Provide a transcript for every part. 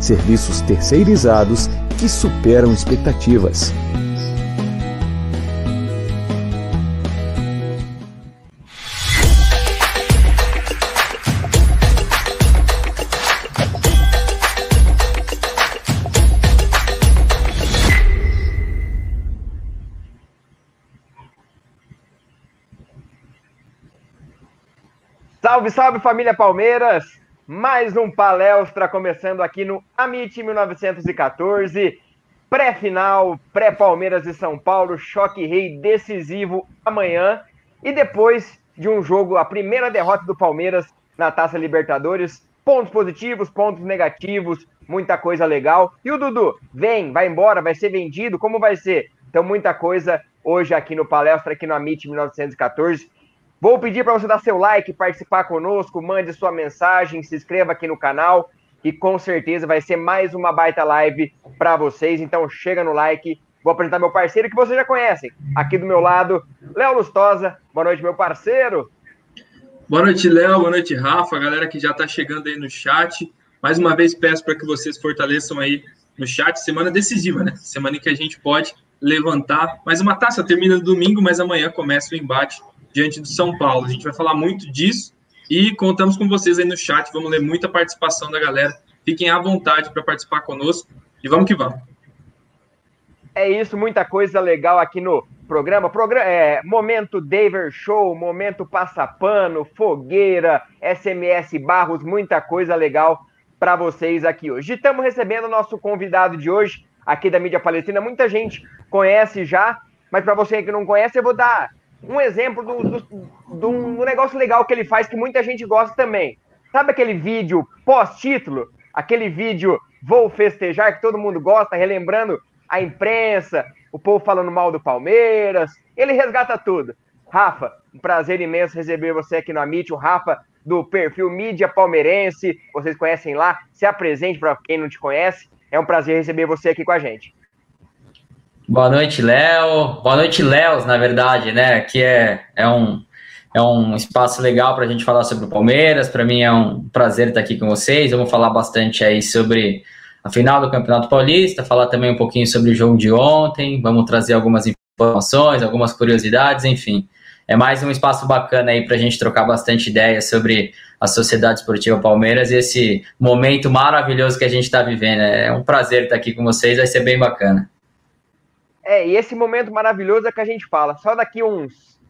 Serviços terceirizados que superam expectativas. Salve, salve família Palmeiras! Mais um palestra começando aqui no Amit 1914. Pré-final, pré-Palmeiras e São Paulo, choque rei decisivo amanhã. E depois de um jogo, a primeira derrota do Palmeiras na Taça Libertadores. Pontos positivos, pontos negativos, muita coisa legal. E o Dudu, vem, vai embora, vai ser vendido, como vai ser? Então, muita coisa hoje aqui no palestra, aqui no Amit 1914. Vou pedir para você dar seu like, participar conosco, mande sua mensagem, se inscreva aqui no canal e com certeza vai ser mais uma baita live para vocês. Então chega no like. Vou apresentar meu parceiro que vocês já conhecem. Aqui do meu lado, Léo Lustosa. Boa noite, meu parceiro. Boa noite, Léo. Boa noite, Rafa. A galera que já está chegando aí no chat. Mais uma vez peço para que vocês fortaleçam aí no chat. Semana decisiva, né? Semana em que a gente pode levantar mais uma taça. Termina no domingo, mas amanhã começa o embate diante do São Paulo. A gente vai falar muito disso e contamos com vocês aí no chat. Vamos ler muita participação da galera. Fiquem à vontade para participar conosco e vamos que vamos. É isso, muita coisa legal aqui no programa. programa é, momento Daver Show, momento Passapano, Fogueira, SMS Barros, muita coisa legal para vocês aqui hoje. Estamos recebendo o nosso convidado de hoje, aqui da mídia palestina. Muita gente conhece já, mas para você que não conhece, eu vou dar um exemplo do, do, do, um negócio legal que ele faz que muita gente gosta também. Sabe aquele vídeo pós-título? Aquele vídeo Vou Festejar, que todo mundo gosta, relembrando a imprensa, o povo falando mal do Palmeiras. Ele resgata tudo. Rafa, um prazer imenso receber você aqui no Amit, o Rafa do perfil Mídia Palmeirense. Vocês conhecem lá? Se apresente para quem não te conhece. É um prazer receber você aqui com a gente. Boa noite, Léo. Boa noite, Léos, na verdade, né? Que é, é, um, é um espaço legal para a gente falar sobre o Palmeiras. Para mim é um prazer estar aqui com vocês. Vamos falar bastante aí sobre a final do Campeonato Paulista, falar também um pouquinho sobre o jogo de ontem. Vamos trazer algumas informações, algumas curiosidades, enfim. É mais um espaço bacana aí para a gente trocar bastante ideias sobre a Sociedade Esportiva Palmeiras e esse momento maravilhoso que a gente está vivendo. É um prazer estar aqui com vocês, vai ser bem bacana. É, e esse momento maravilhoso é que a gente fala, só daqui uns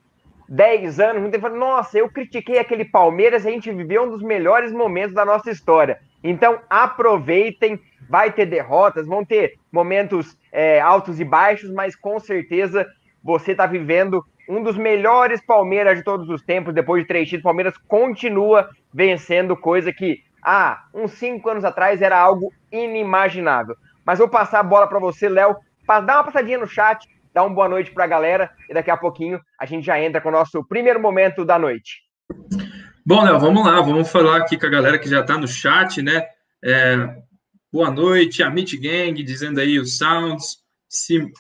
10 anos, muita gente fala, nossa, eu critiquei aquele Palmeiras a gente viveu um dos melhores momentos da nossa história. Então, aproveitem, vai ter derrotas, vão ter momentos é, altos e baixos, mas com certeza você está vivendo um dos melhores Palmeiras de todos os tempos, depois de três títulos, Palmeiras continua vencendo, coisa que, ah, uns cinco anos atrás era algo inimaginável. Mas vou passar a bola para você, Léo, Dá uma passadinha no chat, dá uma boa noite para a galera e daqui a pouquinho a gente já entra com o nosso primeiro momento da noite. Bom, Léo, vamos lá, vamos falar aqui com a galera que já está no chat, né? É, boa noite, a Meet Gang, dizendo aí os sounds.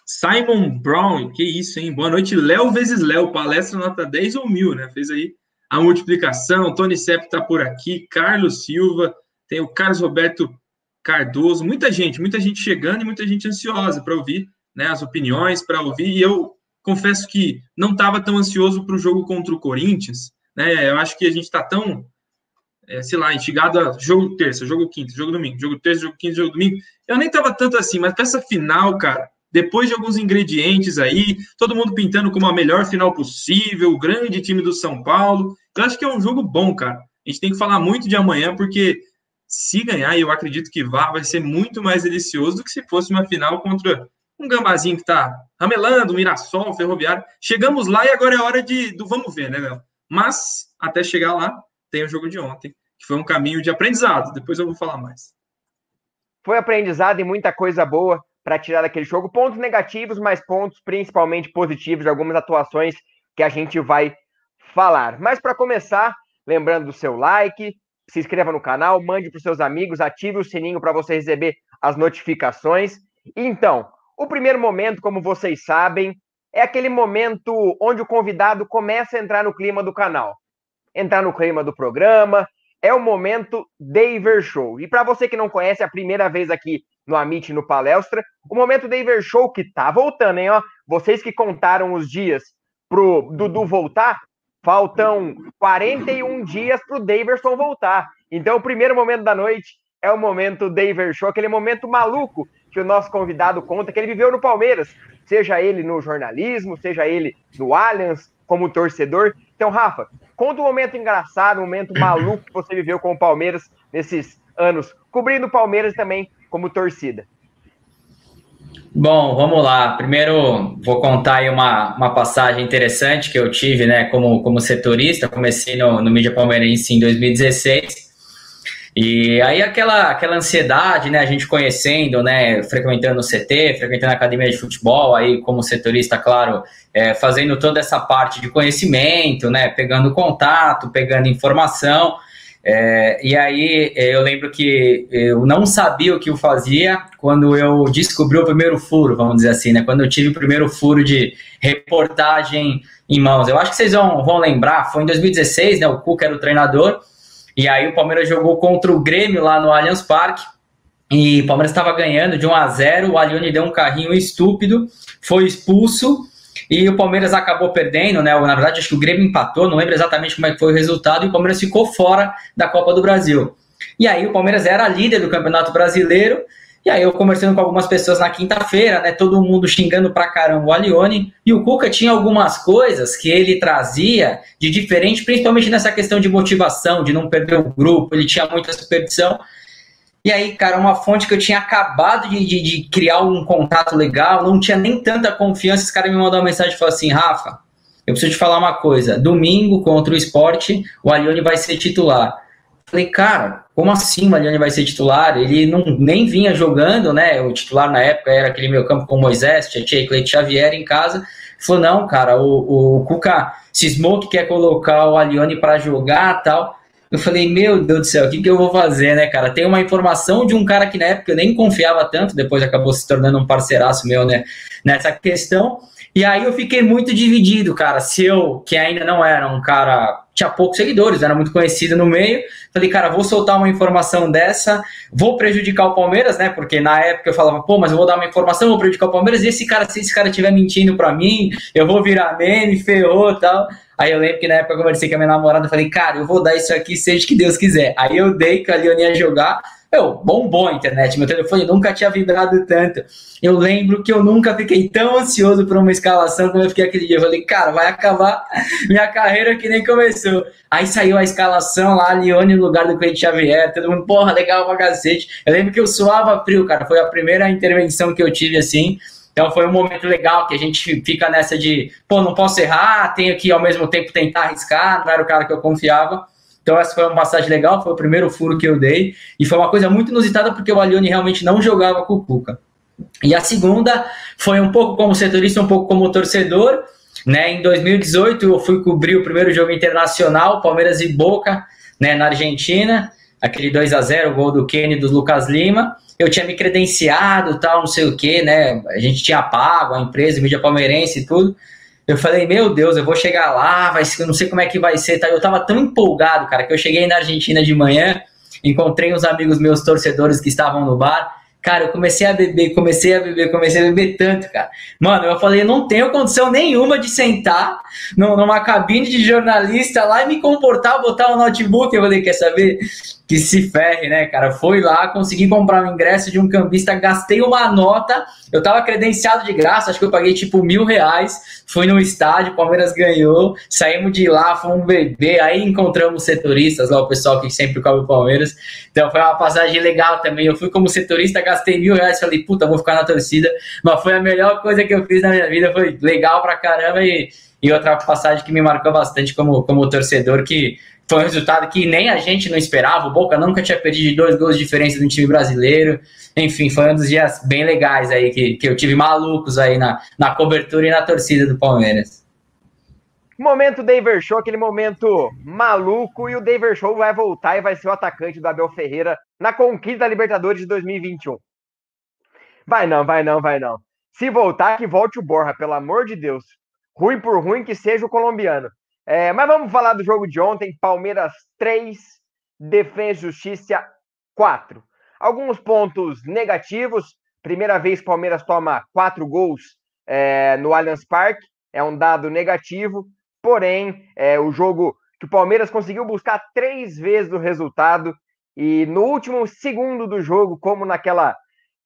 Simon Brown, que isso, hein? Boa noite, Léo vezes Léo, palestra nota 10 ou mil, né? Fez aí a multiplicação. Tony Sepp está por aqui, Carlos Silva, tem o Carlos Roberto Cardoso, muita gente, muita gente chegando e muita gente ansiosa para ouvir né, as opiniões, para ouvir. E eu confesso que não estava tão ansioso para o jogo contra o Corinthians. Né? Eu acho que a gente está tão, é, sei lá, instigado a jogo terça, jogo quinta, jogo domingo, jogo terça, jogo quinta, jogo domingo. Eu nem estava tanto assim, mas para essa final, cara, depois de alguns ingredientes aí, todo mundo pintando como a melhor final possível, o grande time do São Paulo. Eu acho que é um jogo bom, cara. A gente tem que falar muito de amanhã, porque se ganhar, eu acredito que vá, vai ser muito mais delicioso do que se fosse uma final contra um gambazinho que está ramelando, Mirassol, Ferroviário. Chegamos lá e agora é hora de, do vamos ver, né, Léo? Mas, até chegar lá, tem o jogo de ontem, que foi um caminho de aprendizado. Depois eu vou falar mais. foi aprendizado e muita coisa boa para tirar daquele jogo. Pontos negativos, mas pontos principalmente positivos de algumas atuações que a gente vai falar. Mas para começar, lembrando do seu like, se inscreva no canal, mande para os seus amigos, ative o sininho para você receber as notificações. Então, o primeiro momento, como vocês sabem, é aquele momento onde o convidado começa a entrar no clima do canal, entrar no clima do programa. É o momento Daver Show. E para você que não conhece, é a primeira vez aqui no Amit no Palestra, o momento Daver Show que tá voltando, hein? Ó, vocês que contaram os dias pro Dudu voltar, faltam 41 dias pro Daverson voltar. Então, o primeiro momento da noite é o momento Daver Show, aquele momento maluco que o nosso convidado conta que ele viveu no Palmeiras, seja ele no jornalismo, seja ele no Allianz, como torcedor. Então, Rafa, conta um momento engraçado, um momento maluco que você viveu com o Palmeiras nesses anos, cobrindo o Palmeiras também como torcida. Bom, vamos lá. Primeiro, vou contar aí uma, uma passagem interessante que eu tive, né, como, como setorista. Comecei no, no Mídia Palmeirense em 2016. E aí aquela, aquela ansiedade, né, a gente conhecendo, né, frequentando o CT, frequentando a academia de futebol, aí como setorista, claro, é, fazendo toda essa parte de conhecimento, né, pegando contato, pegando informação, é, e aí é, eu lembro que eu não sabia o que eu fazia quando eu descobri o primeiro furo, vamos dizer assim, né? Quando eu tive o primeiro furo de reportagem em mãos. Eu acho que vocês vão, vão lembrar, foi em 2016, né? O Cuca era o treinador, e aí o Palmeiras jogou contra o Grêmio lá no Allianz Parque. E o Palmeiras estava ganhando de 1 a 0 o Alione deu um carrinho estúpido, foi expulso e o Palmeiras acabou perdendo, né? Na verdade, acho que o Grêmio empatou, não lembro exatamente como é que foi o resultado, e o Palmeiras ficou fora da Copa do Brasil. E aí o Palmeiras era líder do Campeonato Brasileiro, e aí eu conversando com algumas pessoas na quinta-feira, né? Todo mundo xingando pra caramba o Alione, e o Cuca tinha algumas coisas que ele trazia de diferente, principalmente nessa questão de motivação, de não perder o grupo, ele tinha muita superstição, e aí, cara, uma fonte que eu tinha acabado de, de, de, criar um contato legal, não tinha nem tanta confiança. Esse cara me mandou uma mensagem e falou assim: Rafa, eu preciso te falar uma coisa. Domingo contra o esporte, o Alione vai ser titular. Falei, cara, como assim o Alione vai ser titular? Ele não nem vinha jogando, né? O titular na época era aquele meu campo com Moisés, Tietchan e Xavier em casa. Falou, não, cara, o, o Cuca cismou que quer colocar o Alione para jogar tal. Eu falei, meu Deus do céu, o que, que eu vou fazer, né, cara? Tem uma informação de um cara que na época eu nem confiava tanto, depois acabou se tornando um parceiraço meu, né, nessa questão. E aí eu fiquei muito dividido, cara. Se eu, que ainda não era um cara, tinha poucos seguidores, era muito conhecido no meio, falei, cara, vou soltar uma informação dessa, vou prejudicar o Palmeiras, né? Porque na época eu falava, pô, mas eu vou dar uma informação, vou prejudicar o Palmeiras, e esse cara, se esse cara estiver mentindo pra mim, eu vou virar meme, ferrou e tal. Aí eu lembro que na época eu conversei com a minha namorada, e falei, cara, eu vou dar isso aqui, seja que Deus quiser. Aí eu dei que a Leone ia jogar, eu, bombou a internet, meu telefone nunca tinha vibrado tanto. Eu lembro que eu nunca fiquei tão ansioso por uma escalação como eu fiquei aquele dia. Eu falei, cara, vai acabar minha carreira que nem começou. Aí saiu a escalação lá, Leone no lugar do Cleiton Xavier, todo mundo, porra, legal pra cacete. Eu lembro que eu suava frio, cara, foi a primeira intervenção que eu tive assim. Então foi um momento legal que a gente fica nessa de, pô, não posso errar, tenho que ao mesmo tempo tentar arriscar, não era o cara que eu confiava. Então essa foi uma passagem legal, foi o primeiro furo que eu dei, e foi uma coisa muito inusitada porque o Alione realmente não jogava com o Cuca. E a segunda foi um pouco como setorista, um pouco como torcedor, né? Em 2018 eu fui cobrir o primeiro jogo internacional, Palmeiras e Boca, né, na Argentina, aquele 2 a 0 o gol do Kenny do Lucas Lima eu tinha me credenciado, tal, não sei o que, né? A gente tinha pago a empresa, mídia palmeirense e tudo. Eu falei, meu Deus, eu vou chegar lá, vai ser, não sei como é que vai ser, tá? Eu tava tão empolgado, cara, que eu cheguei na Argentina de manhã, encontrei uns amigos meus torcedores que estavam no bar. Cara, eu comecei a beber, comecei a beber, comecei a beber tanto, cara. Mano, eu falei, não tenho condição nenhuma de sentar numa cabine de jornalista lá e me comportar, botar o um notebook. Eu falei, quer saber? que se ferre, né, cara? Foi lá, consegui comprar um ingresso de um cambista, gastei uma nota, eu tava credenciado de graça, acho que eu paguei tipo mil reais, fui no estádio, Palmeiras ganhou, saímos de lá, fomos beber, aí encontramos setoristas lá, o pessoal que sempre cobre o Palmeiras, então foi uma passagem legal também, eu fui como setorista, gastei mil reais, falei, puta, vou ficar na torcida, mas foi a melhor coisa que eu fiz na minha vida, foi legal pra caramba e, e outra passagem que me marcou bastante como, como torcedor, que foi um resultado que nem a gente não esperava. O Boca nunca tinha perdido dois gols de diferença do time brasileiro. Enfim, foi um dos dias bem legais aí que, que eu tive malucos aí na, na cobertura e na torcida do Palmeiras. Momento David Show, aquele momento maluco, e o David Show vai voltar e vai ser o atacante do Abel Ferreira na conquista da Libertadores de 2021. Vai não, vai não, vai não. Se voltar, que volte o Borra, pelo amor de Deus. Ruim por ruim que seja o colombiano. É, mas vamos falar do jogo de ontem. Palmeiras 3, Defesa e Justiça 4. Alguns pontos negativos. Primeira vez Palmeiras toma quatro gols é, no Allianz Parque. É um dado negativo. Porém, é, o jogo que o Palmeiras conseguiu buscar três vezes o resultado. E no último segundo do jogo, como naquela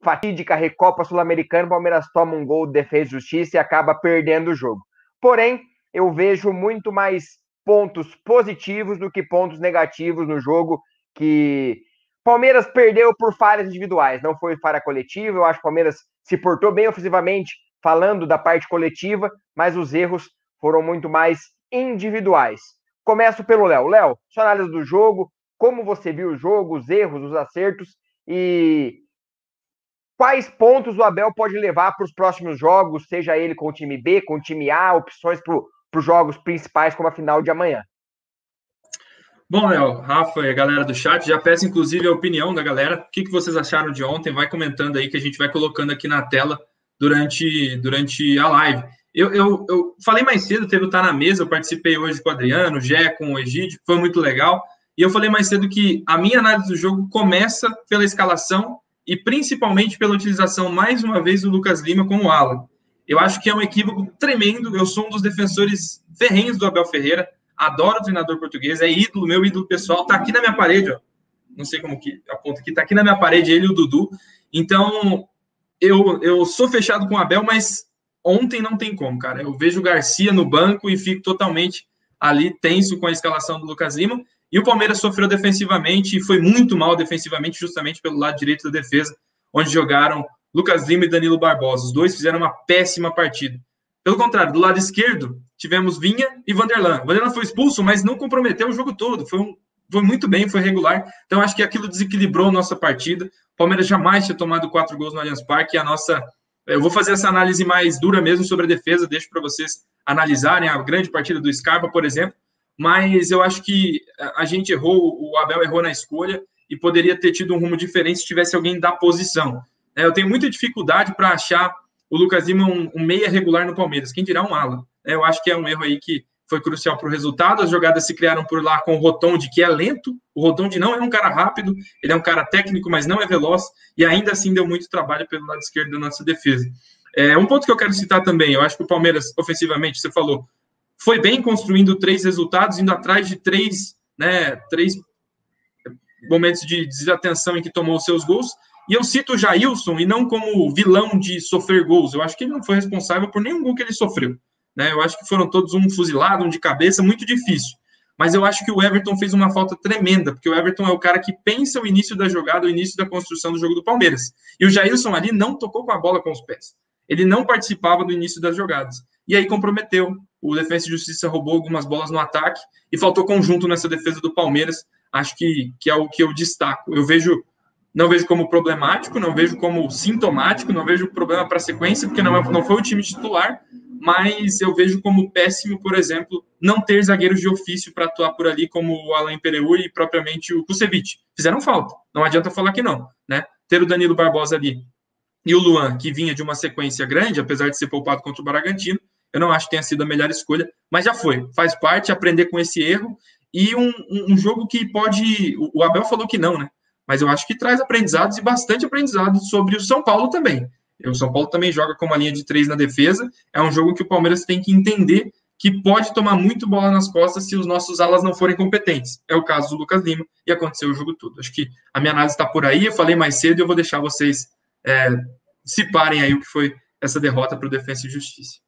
fatídica Recopa Sul-Americana, o Palmeiras toma um gol de defesa e justiça e acaba perdendo o jogo. Porém, eu vejo muito mais pontos positivos do que pontos negativos no jogo que Palmeiras perdeu por falhas individuais, não foi falha coletiva. Eu acho que o Palmeiras se portou bem ofensivamente, falando da parte coletiva, mas os erros foram muito mais individuais. Começo pelo Léo. Léo, sua análise do jogo, como você viu o jogo, os erros, os acertos e quais pontos o Abel pode levar para os próximos jogos, seja ele com o time B, com o time A, opções para os jogos principais, como a final de amanhã. Bom, Léo, Rafa e a galera do chat, já peço inclusive a opinião da galera. O que, que vocês acharam de ontem? Vai comentando aí que a gente vai colocando aqui na tela durante, durante a live. Eu, eu, eu falei mais cedo, teve o Tá na Mesa, eu participei hoje com o Adriano, o Gé, com o Egídio, foi muito legal. E eu falei mais cedo que a minha análise do jogo começa pela escalação e principalmente pela utilização, mais uma vez, do Lucas Lima como ala. Eu acho que é um equívoco tremendo. Eu sou um dos defensores ferrenhos do Abel Ferreira. Adoro o treinador português, é ídolo, meu ídolo pessoal. Tá aqui na minha parede, ó. Não sei como que aponta aqui, tá aqui na minha parede ele e o Dudu. Então, eu, eu sou fechado com o Abel, mas ontem não tem como, cara. Eu vejo o Garcia no banco e fico totalmente ali tenso com a escalação do Lucas Lima. E o Palmeiras sofreu defensivamente e foi muito mal defensivamente, justamente pelo lado direito da defesa, onde jogaram Lucas Lima e Danilo Barbosa. Os dois fizeram uma péssima partida. Pelo contrário, do lado esquerdo, tivemos Vinha e Vanderlan. Vanderlan foi expulso, mas não comprometeu o jogo todo. Foi, um, foi muito bem, foi regular. Então, acho que aquilo desequilibrou nossa partida. O Palmeiras jamais tinha tomado quatro gols no Allianz Parque. E a nossa. Eu vou fazer essa análise mais dura mesmo sobre a defesa, deixo para vocês analisarem a grande partida do Scarpa, por exemplo mas eu acho que a gente errou, o Abel errou na escolha e poderia ter tido um rumo diferente se tivesse alguém da posição. É, eu tenho muita dificuldade para achar o Lucas Lima um, um, meia regular no Palmeiras, quem dirá um ala. É, eu acho que é um erro aí que foi crucial para o resultado. As jogadas se criaram por lá com o Rotonde, que é lento. O Rotonde não é um cara rápido, ele é um cara técnico, mas não é veloz, e ainda assim deu muito trabalho pelo lado esquerdo da nossa defesa. É, um ponto que eu quero citar também, eu acho que o Palmeiras, ofensivamente, você falou, foi bem construindo três resultados, indo atrás de três, né, três momentos de desatenção em que tomou seus gols. E eu cito o Jailson, e não como vilão de sofrer gols. Eu acho que ele não foi responsável por nenhum gol que ele sofreu. Né? Eu acho que foram todos um fuzilado, um de cabeça, muito difícil. Mas eu acho que o Everton fez uma falta tremenda, porque o Everton é o cara que pensa o início da jogada, o início da construção do jogo do Palmeiras. E o Jailson ali não tocou com a bola com os pés. Ele não participava do início das jogadas. E aí comprometeu o Defesa e Justiça roubou algumas bolas no ataque e faltou conjunto nessa defesa do Palmeiras. Acho que, que é o que eu destaco. Eu vejo, não vejo como problemático, não vejo como sintomático, não vejo problema para a sequência, porque não, é, não foi o time titular, mas eu vejo como péssimo, por exemplo, não ter zagueiros de ofício para atuar por ali, como o Alain Pereu e propriamente o Kusevich. Fizeram falta, não adianta falar que não, né? Ter o Danilo Barbosa ali e o Luan, que vinha de uma sequência grande, apesar de ser poupado contra o Bragantino, eu não acho que tenha sido a melhor escolha, mas já foi. Faz parte aprender com esse erro e um, um, jogo que pode. O Abel falou que não, né? Mas eu acho que traz aprendizados e bastante aprendizados sobre o São Paulo também. O São Paulo também joga com uma linha de três na defesa. É um jogo que o Palmeiras tem que entender que pode tomar muito bola nas costas se os nossos alas não forem competentes. É o caso do Lucas Lima e aconteceu o jogo todo. Acho que a minha análise está por aí. Eu falei mais cedo e eu vou deixar vocês é, se parem aí o que foi essa derrota para o Defensa e Justiça.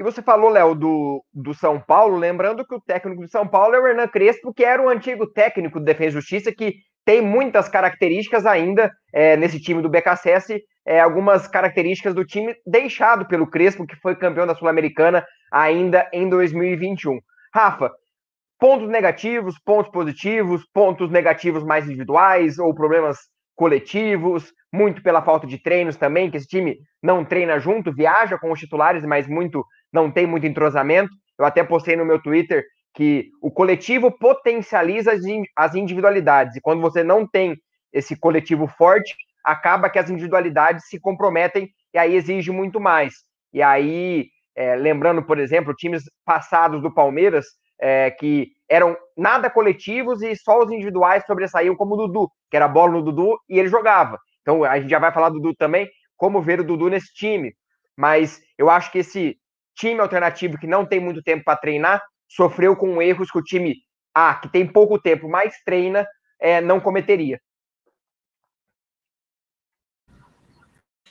E você falou, Léo, do, do São Paulo, lembrando que o técnico do São Paulo é o Hernan Crespo, que era o antigo técnico do Defesa e Justiça, que tem muitas características ainda é, nesse time do BKSS, é, algumas características do time deixado pelo Crespo, que foi campeão da Sul-Americana ainda em 2021. Rafa, pontos negativos, pontos positivos, pontos negativos mais individuais ou problemas coletivos, muito pela falta de treinos também, que esse time não treina junto, viaja com os titulares, mas muito não tem muito entrosamento. Eu até postei no meu Twitter que o coletivo potencializa as individualidades, e quando você não tem esse coletivo forte, acaba que as individualidades se comprometem e aí exige muito mais. E aí, é, lembrando, por exemplo, times passados do Palmeiras, é, que eram nada coletivos e só os individuais sobressaíam, como o Dudu, que era bola no Dudu e ele jogava. Então a gente já vai falar do Dudu também, como ver o Dudu nesse time. Mas eu acho que esse time alternativo que não tem muito tempo para treinar sofreu com erros que o time A, que tem pouco tempo, mas treina, é, não cometeria.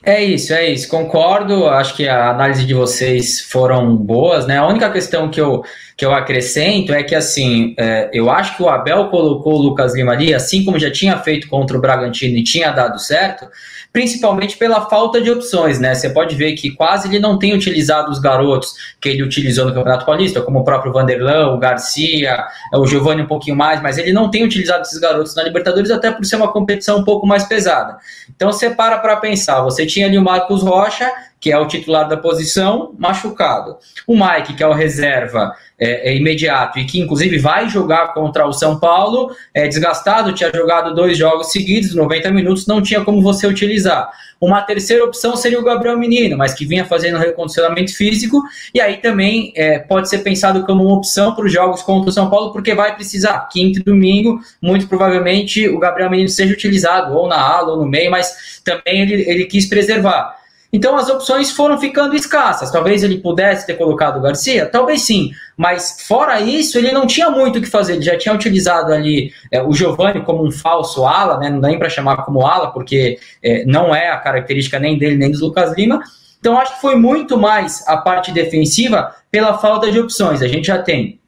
É isso, é isso. Concordo. Acho que a análise de vocês foram boas, né? A única questão que eu, que eu acrescento é que, assim, é, eu acho que o Abel colocou o Lucas Lima ali, assim como já tinha feito contra o Bragantino e tinha dado certo, principalmente pela falta de opções, né? Você pode ver que quase ele não tem utilizado os garotos que ele utilizou no Campeonato Paulista, como o próprio Vanderlan, o Garcia, o Giovanni um pouquinho mais, mas ele não tem utilizado esses garotos na Libertadores, até por ser uma competição um pouco mais pesada. Então você para para pensar, você tinha ali o Marcos Rocha, que é o titular da posição, machucado. O Mike, que é o reserva é, é imediato e que inclusive vai jogar contra o São Paulo, é desgastado, tinha jogado dois jogos seguidos, 90 minutos, não tinha como você utilizar. Uma terceira opção seria o Gabriel Menino, mas que vinha fazendo recondicionamento físico, e aí também é, pode ser pensado como uma opção para os jogos contra o São Paulo, porque vai precisar. Quinto e domingo, muito provavelmente o Gabriel Menino seja utilizado, ou na ala ou no meio, mas também ele, ele quis preservar. Então as opções foram ficando escassas. Talvez ele pudesse ter colocado o Garcia, talvez sim, mas fora isso, ele não tinha muito o que fazer. Ele já tinha utilizado ali é, o Giovanni como um falso ala, né? não dá nem para chamar como ala, porque é, não é a característica nem dele nem dos Lucas Lima. Então acho que foi muito mais a parte defensiva pela falta de opções. A gente já tem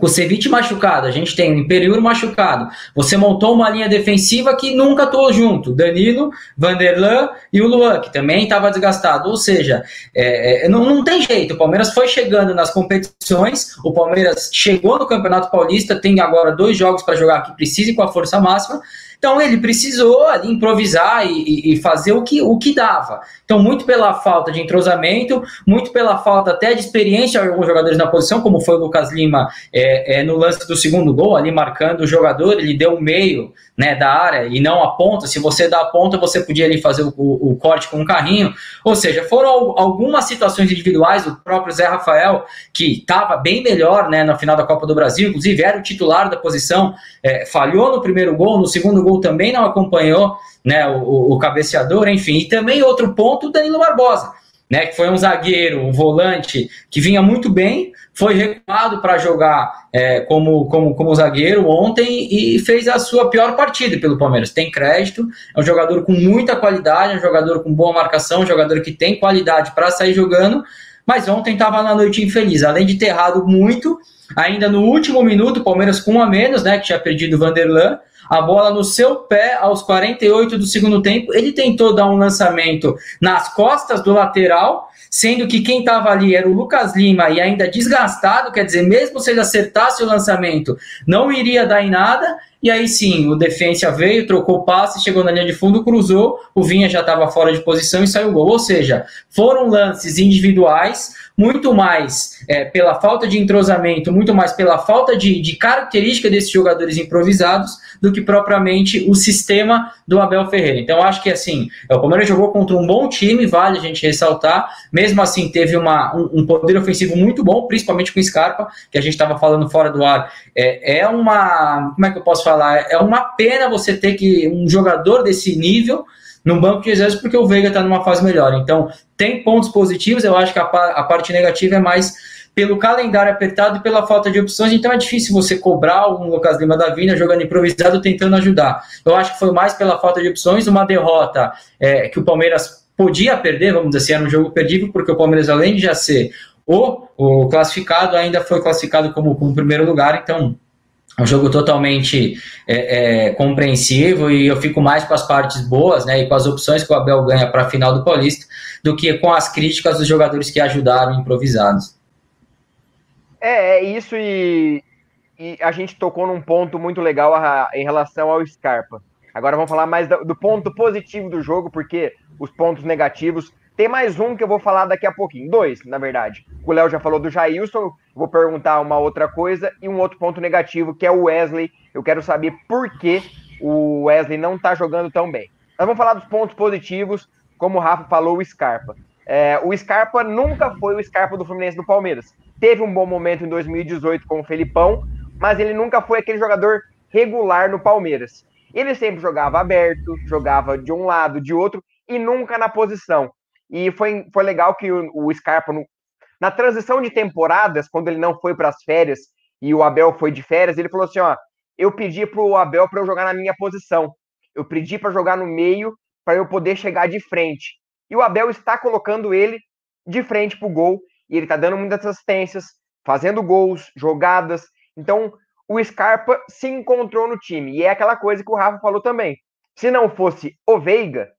o Ceviche machucado, a gente tem o Imperiur machucado. Você montou uma linha defensiva que nunca atuou junto. Danilo, Vanderlan e o Luan, que também estava desgastado. Ou seja, é, é, não, não tem jeito. O Palmeiras foi chegando nas competições, o Palmeiras chegou no Campeonato Paulista, tem agora dois jogos para jogar que precise com a força máxima. Então ele precisou improvisar e, e, fazer o que, o que dava. Então, muito pela falta de entrosamento, muito pela falta até de experiência de alguns jogadores na posição, como foi o Lucas Lima é, é, no lance do segundo gol, ali marcando o jogador, ele deu o meio né, da área e não a ponta. Se você dá a ponta, você podia ali fazer o, o, corte com um carrinho. Ou seja, foram algumas situações individuais, o próprio Zé Rafael, que estava bem melhor né, no final da Copa do Brasil, inclusive era o titular da posição, é, falhou no primeiro gol, no segundo gol também não acompanhou né, o, o cabeceador, enfim. E também outro ponto, Danilo Barbosa, né, que foi um zagueiro, um volante que vinha muito bem, foi recuado para jogar é, como, como, como zagueiro ontem e fez a sua pior partida pelo Palmeiras. Tem crédito, é um jogador com muita qualidade, é um jogador com boa marcação, um jogador que tem qualidade para sair jogando, mas ontem estava na noite infeliz. Além de ter errado muito, ainda no último minuto, o Palmeiras com um a menos, né, que tinha perdido o Vanderlan, a bola no seu pé aos 48 do segundo tempo. Ele tentou dar um lançamento nas costas do lateral, sendo que quem estava ali era o Lucas Lima e ainda desgastado, quer dizer, mesmo se ele acertasse o lançamento, não iria dar em nada. E aí sim, o defensa veio, trocou passe, chegou na linha de fundo, cruzou, o Vinha já estava fora de posição e saiu o gol. Ou seja, foram lances individuais, muito mais é, pela falta de entrosamento, muito mais pela falta de, de característica desses jogadores improvisados do que propriamente o sistema do Abel Ferreira. Então, acho que assim, o Palmeiras jogou contra um bom time, vale a gente ressaltar. Mesmo assim, teve uma, um, um poder ofensivo muito bom, principalmente com o Scarpa, que a gente estava falando fora do ar. É, é uma. Como é que eu posso falar? É uma pena você ter que um jogador desse nível no banco de exército porque o Veiga está numa fase melhor. Então, tem pontos positivos, eu acho que a, a parte negativa é mais pelo calendário apertado e pela falta de opções, então é difícil você cobrar um Lucas Lima da Vina jogando improvisado, tentando ajudar. Eu acho que foi mais pela falta de opções, uma derrota é, que o Palmeiras podia perder, vamos dizer assim, era um jogo perdível, porque o Palmeiras, além de já ser o, o classificado, ainda foi classificado como, como primeiro lugar, então um jogo totalmente é, é, compreensivo e eu fico mais com as partes boas, né, e com as opções que o Abel ganha para a final do Paulista, do que com as críticas dos jogadores que ajudaram improvisados. É, é isso e e a gente tocou num ponto muito legal a, em relação ao Scarpa. Agora vamos falar mais do, do, ponto positivo do jogo, porque os pontos negativos. Tem mais um que eu vou falar daqui a pouquinho. Dois, na verdade. O Léo já falou do Jailson. Vou perguntar uma outra coisa. E um outro ponto negativo, que é o Wesley. Eu quero saber por que o Wesley não está jogando tão bem. Nós vamos falar dos pontos positivos, como o Rafa falou, o Scarpa. É, o Scarpa nunca foi o Scarpa do Fluminense do Palmeiras. Teve um bom momento em 2018 com o Felipão, mas ele nunca foi aquele jogador regular no Palmeiras. Ele sempre jogava aberto, jogava de um lado, de outro, e nunca na posição. E foi, foi legal que o, o Scarpa, no, na transição de temporadas, quando ele não foi para as férias e o Abel foi de férias, ele falou assim: ó, eu pedi para o Abel para eu jogar na minha posição. Eu pedi para jogar no meio para eu poder chegar de frente. E o Abel está colocando ele de frente para o gol e ele está dando muitas assistências, fazendo gols, jogadas. Então, o Scarpa se encontrou no time. E é aquela coisa que o Rafa falou também. Se não fosse o Veiga,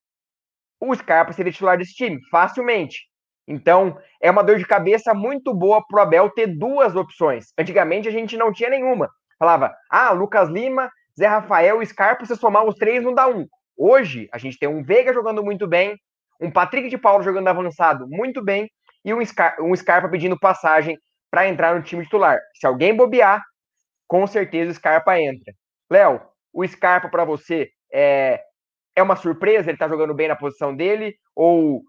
o Scarpa seria titular desse time, facilmente. Então, é uma dor de cabeça muito boa pro Abel ter duas opções. Antigamente a gente não tinha nenhuma. Falava, ah, Lucas Lima, Zé Rafael Scarpa, se somar os três não dá um. Hoje, a gente tem um Veiga jogando muito bem, um Patrick de Paulo jogando avançado muito bem e um, Scar um Scarpa pedindo passagem para entrar no time titular. Se alguém bobear, com certeza o Scarpa entra. Léo, o Scarpa para você é, é uma surpresa? Ele tá jogando bem na posição dele? Ou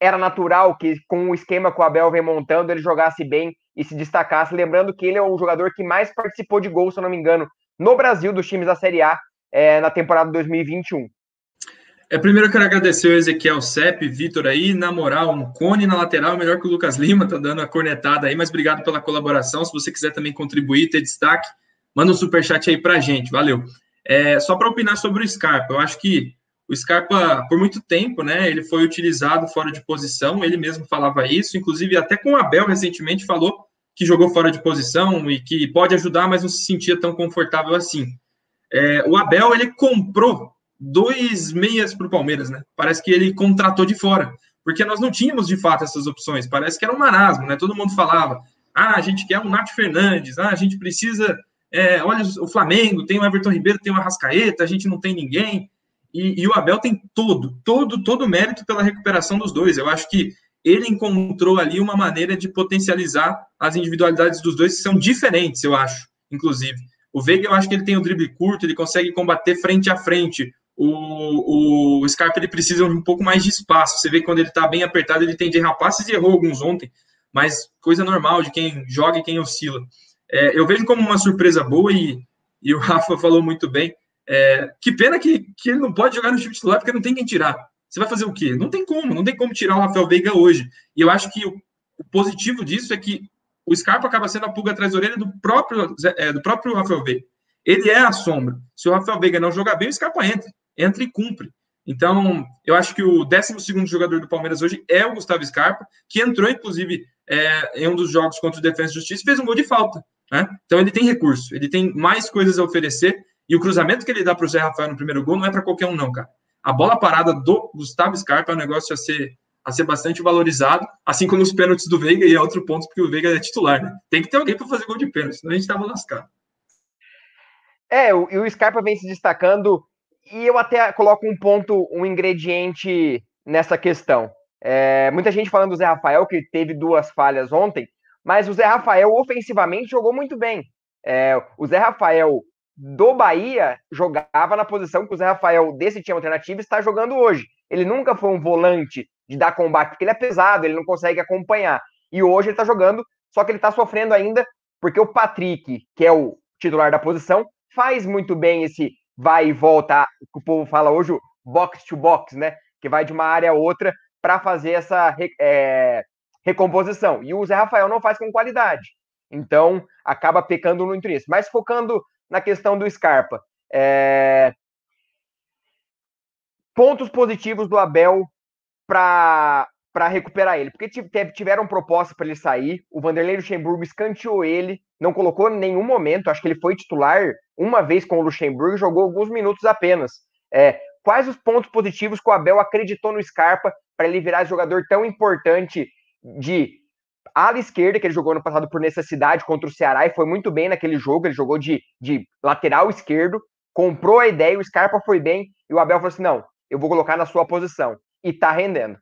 era natural que com o esquema que o Abel vem montando ele jogasse bem e se destacasse? Lembrando que ele é o jogador que mais participou de gols, se eu não me engano, no Brasil dos times da Série A é, na temporada 2021. É, primeiro eu quero agradecer o Ezequiel Sepp, Vitor aí, na moral, um cone na lateral, melhor que o Lucas Lima, tá dando a cornetada aí, mas obrigado pela colaboração. Se você quiser também contribuir, ter destaque, manda um superchat aí pra gente, valeu. É, só para opinar sobre o Scarpa, eu acho que o Scarpa, por muito tempo, né, ele foi utilizado fora de posição, ele mesmo falava isso, inclusive até com o Abel recentemente falou que jogou fora de posição e que pode ajudar, mas não se sentia tão confortável assim. É, o Abel, ele comprou dois meias para o Palmeiras, né? Parece que ele contratou de fora, porque nós não tínhamos de fato essas opções. Parece que era um marasmo, né? Todo mundo falava: ah, a gente quer um Nath Fernandes, ah, a gente precisa. É, olha, o Flamengo tem o Everton Ribeiro, tem o Arrascaeta, a gente não tem ninguém. E, e o Abel tem todo, todo, todo mérito pela recuperação dos dois. Eu acho que ele encontrou ali uma maneira de potencializar as individualidades dos dois, que são diferentes, eu acho, inclusive. O Veiga, eu acho que ele tem o drible curto, ele consegue combater frente a frente o, o Scarpa ele precisa de um pouco mais de espaço. Você vê que quando ele está bem apertado, ele tem de errar passes e errou alguns ontem, mas coisa normal de quem joga e quem oscila. É, eu vejo como uma surpresa boa e, e o Rafa falou muito bem. É, que pena que, que ele não pode jogar no time titular porque não tem quem tirar. Você vai fazer o quê? Não tem como, não tem como tirar o Rafael Veiga hoje. E eu acho que o, o positivo disso é que o Scarpa acaba sendo a pulga atrás da orelha do próprio, é, do próprio Rafael Veiga. Ele é a sombra. Se o Rafael Veiga não jogar bem, o Scarpa entra entra e cumpre. Então, eu acho que o 12 jogador do Palmeiras hoje é o Gustavo Scarpa, que entrou, inclusive, é, em um dos jogos contra o Defesa e Justiça e fez um gol de falta. Né? Então, ele tem recurso, ele tem mais coisas a oferecer. E o cruzamento que ele dá para o Zé Rafael no primeiro gol não é para qualquer um, não, cara. A bola parada do Gustavo Scarpa é um negócio a ser, a ser bastante valorizado, assim como os pênaltis do Veiga, e é outro ponto, porque o Veiga é titular, né? Tem que ter alguém para fazer gol de pênalti, senão a gente estava lascado. É, o, e o Scarpa vem se destacando e eu até coloco um ponto, um ingrediente nessa questão. É, muita gente falando do Zé Rafael, que teve duas falhas ontem, mas o Zé Rafael ofensivamente jogou muito bem. É, o Zé Rafael do Bahia jogava na posição que o Zé Rafael desse time alternativo está jogando hoje. Ele nunca foi um volante de dar combate, porque ele é pesado, ele não consegue acompanhar. E hoje ele está jogando, só que ele está sofrendo ainda, porque o Patrick, que é o titular da posição, faz muito bem esse vai e volta, o povo fala hoje, box to box, né? Que vai de uma área a outra para fazer essa é, recomposição. E o Zé Rafael não faz com qualidade. Então, acaba pecando muito nisso. Mas focando na questão do Scarpa. É... Pontos positivos do Abel para para recuperar ele, porque tiveram proposta para ele sair, o Vanderlei Luxemburgo escanteou ele, não colocou em nenhum momento, acho que ele foi titular uma vez com o Luxemburgo, jogou alguns minutos apenas. É, quais os pontos positivos que o Abel acreditou no Scarpa para ele virar jogador tão importante de ala esquerda, que ele jogou no passado por necessidade contra o Ceará e foi muito bem naquele jogo. Ele jogou de, de lateral esquerdo, comprou a ideia, o Scarpa foi bem, e o Abel falou assim: não, eu vou colocar na sua posição. E tá rendendo.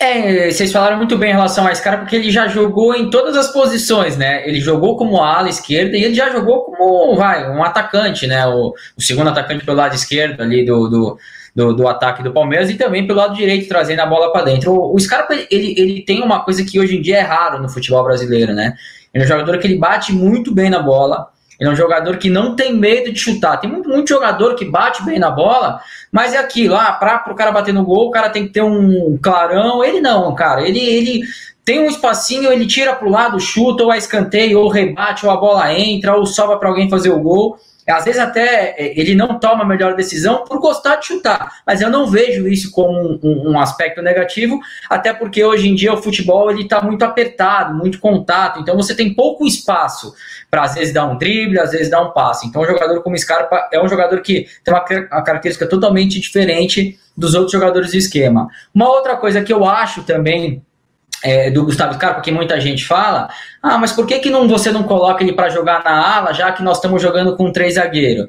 É, vocês falaram muito bem em relação a esse cara, porque ele já jogou em todas as posições, né? Ele jogou como ala esquerda e ele já jogou como, vai, um atacante, né? O, o segundo atacante pelo lado esquerdo ali do, do, do, do, ataque do Palmeiras e também pelo lado direito, trazendo a bola para dentro. O, o Scarpa, ele, ele tem uma coisa que hoje em dia é raro no futebol brasileiro, né? Ele é um jogador que ele bate muito bem na bola, ele é um jogador que não tem medo de chutar. Tem muito, muito jogador que bate bem na bola, mas é aquilo, ah, para o cara bater no gol, o cara tem que ter um clarão. Ele não, cara. Ele, ele tem um espacinho, ele tira para o lado, chuta, ou a escanteio, ou rebate, ou a bola entra, ou sobra para alguém fazer o gol. Às vezes até é, ele não toma a melhor decisão por gostar de chutar, mas eu não vejo isso como um, um aspecto negativo, até porque hoje em dia o futebol ele está muito apertado, muito contato, então você tem pouco espaço para às vezes dar um drible, às vezes dar um passe. Então um jogador como Scarpa é um jogador que tem uma, uma característica totalmente diferente dos outros jogadores do esquema. Uma outra coisa que eu acho também é, do Gustavo Scarpa, porque muita gente fala, ah, mas por que, que não, você não coloca ele para jogar na ala, já que nós estamos jogando com três zagueiros?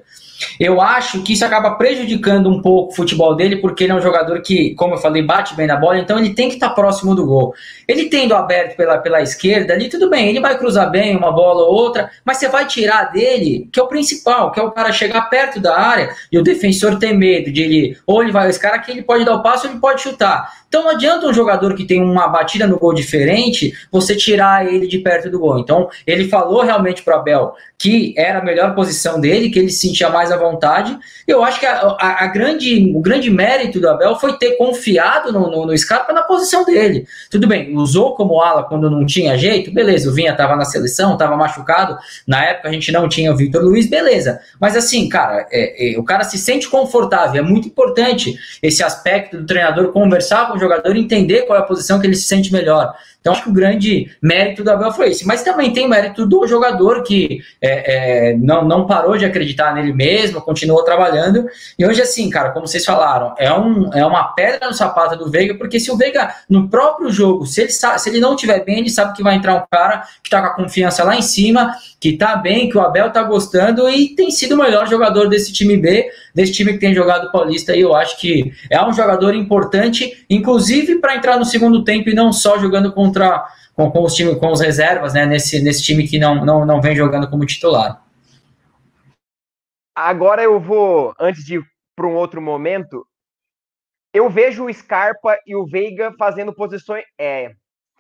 Eu acho que isso acaba prejudicando um pouco o futebol dele, porque ele é um jogador que, como eu falei, bate bem na bola, então ele tem que estar próximo do gol. Ele tendo aberto pela, pela esquerda ali, tudo bem, ele vai cruzar bem uma bola ou outra, mas você vai tirar dele, que é o principal, que é o cara chegar perto da área e o defensor ter medo de ele, ou ele vai, esse cara aqui ele pode dar o passo, ou ele pode chutar. Então não adianta um jogador que tem uma batida no gol diferente, você tirar ele de perto do gol. Então ele falou realmente para Abel que era a melhor posição dele, que ele se sentia mais à vontade. Eu acho que a, a, a grande, o grande mérito do Abel foi ter confiado no, no, no, Scarpa na posição dele. Tudo bem, usou como ala quando não tinha jeito, beleza, o Vinha estava na seleção, estava machucado, na época a gente não tinha o Victor Luiz, beleza. Mas assim, cara, é, é, o cara se sente confortável, é muito importante esse aspecto do treinador conversar com o jogador e entender qual é a posição que ele se sente melhor. Então, acho que o grande mérito do Abel foi esse. Mas também tem mérito do jogador que é, é, não, não parou de acreditar nele mesmo, continuou trabalhando. E hoje, assim, cara, como vocês falaram, é, um, é uma pedra no sapato do Veiga, porque se o Veiga, no próprio jogo, se ele, se ele não estiver bem, ele sabe que vai entrar um cara que tá com a confiança lá em cima, que tá bem, que o Abel tá gostando e tem sido o melhor jogador desse time B, desse time que tem jogado Paulista. E eu acho que é um jogador importante, inclusive para entrar no segundo tempo e não só jogando contra com, com os times, com os reservas, né? Nesse, nesse time que não, não, não vem jogando como titular. Agora eu vou, antes de ir para um outro momento, eu vejo o Scarpa e o Veiga fazendo posições, é,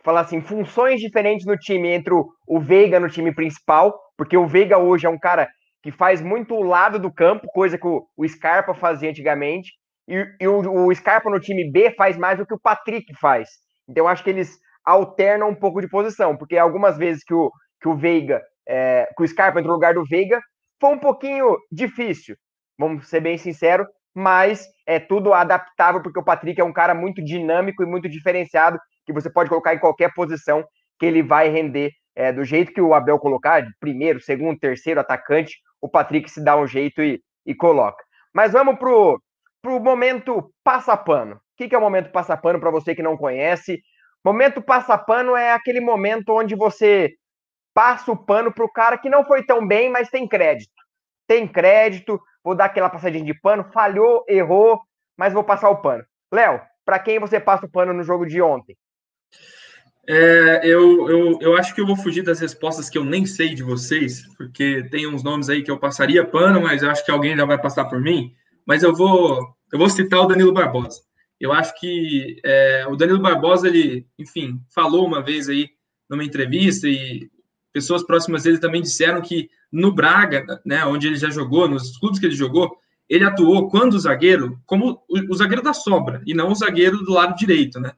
falar assim, funções diferentes no time entre o, o Veiga no time principal, porque o Veiga hoje é um cara que faz muito o lado do campo, coisa que o, Scarpa fazia antigamente, e, e o, o, Scarpa no time B faz mais do que o Patrick faz. Então acho que eles alterna um pouco de posição, porque algumas vezes que o, que o Veiga, é, que o Scarpa entrou no lugar do Veiga, foi um pouquinho difícil, vamos ser bem sinceros, mas é tudo adaptável, porque o Patrick é um cara muito dinâmico e muito diferenciado, que você pode colocar em qualquer posição que ele vai render. É, do jeito que o Abel colocar, de primeiro, segundo, terceiro atacante, o Patrick se dá um jeito e, e coloca. Mas vamos pro, pro momento passapano. O que, que é o momento passapano para você que não conhece? Momento passa-pano é aquele momento onde você passa o pano para o cara que não foi tão bem, mas tem crédito. Tem crédito, vou dar aquela passadinha de pano, falhou, errou, mas vou passar o pano. Léo, para quem você passa o pano no jogo de ontem? É, eu, eu, eu acho que eu vou fugir das respostas que eu nem sei de vocês, porque tem uns nomes aí que eu passaria pano, mas eu acho que alguém já vai passar por mim. Mas eu vou, eu vou citar o Danilo Barbosa. Eu acho que é, o Danilo Barbosa, ele, enfim, falou uma vez aí numa entrevista e pessoas próximas dele também disseram que no Braga, né, onde ele já jogou, nos clubes que ele jogou, ele atuou quando o zagueiro, como o, o zagueiro da sobra, e não o zagueiro do lado direito, né?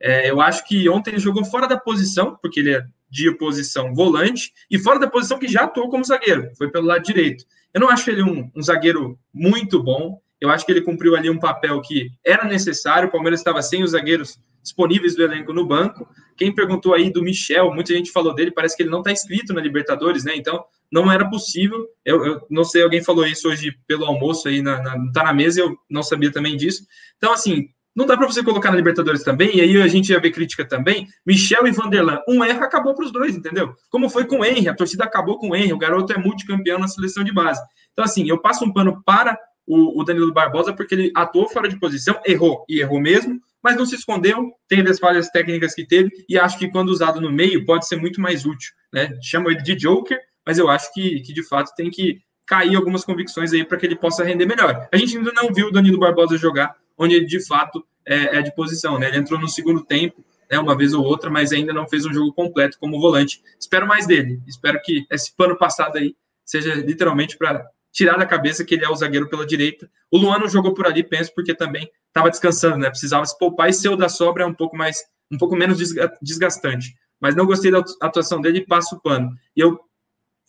É, eu acho que ontem ele jogou fora da posição, porque ele é de posição volante, e fora da posição que já atuou como zagueiro, foi pelo lado direito. Eu não acho ele um, um zagueiro muito bom, eu acho que ele cumpriu ali um papel que era necessário. O Palmeiras estava sem os zagueiros disponíveis do elenco no banco. Quem perguntou aí do Michel, muita gente falou dele, parece que ele não está inscrito na Libertadores, né? Então não era possível. Eu, eu, não sei, alguém falou isso hoje pelo almoço aí, na, na, tá na mesa, eu não sabia também disso. Então, assim, não dá para você colocar na Libertadores também, e aí a gente ia ver crítica também. Michel e Vanderlan, um erro acabou para os dois, entendeu? Como foi com o Henry, a torcida acabou com o Henry, o garoto é multicampeão na seleção de base. Então, assim, eu passo um pano para o, Danilo Barbosa porque ele atuou fora de posição, errou, e errou mesmo, mas não se escondeu, teve as falhas técnicas que teve, e acho que quando usado no meio pode ser muito mais útil, né? Chamo ele de Joker, mas eu acho que, que de fato tem que cair algumas convicções aí para que ele possa render melhor. A gente ainda não viu o Danilo Barbosa jogar onde ele de fato é, é de posição, né? Ele entrou no segundo tempo, né, uma vez ou outra, mas ainda não fez um jogo completo como volante. Espero mais dele. Espero que esse pano passado aí seja literalmente para tirar da cabeça que ele é o zagueiro pela direita. O Luan não jogou por ali, penso, porque também estava descansando, né? Precisava se poupar e ser o da sobra é um pouco mais, um pouco menos desgastante. Mas não gostei da atuação dele e passo o pano. E eu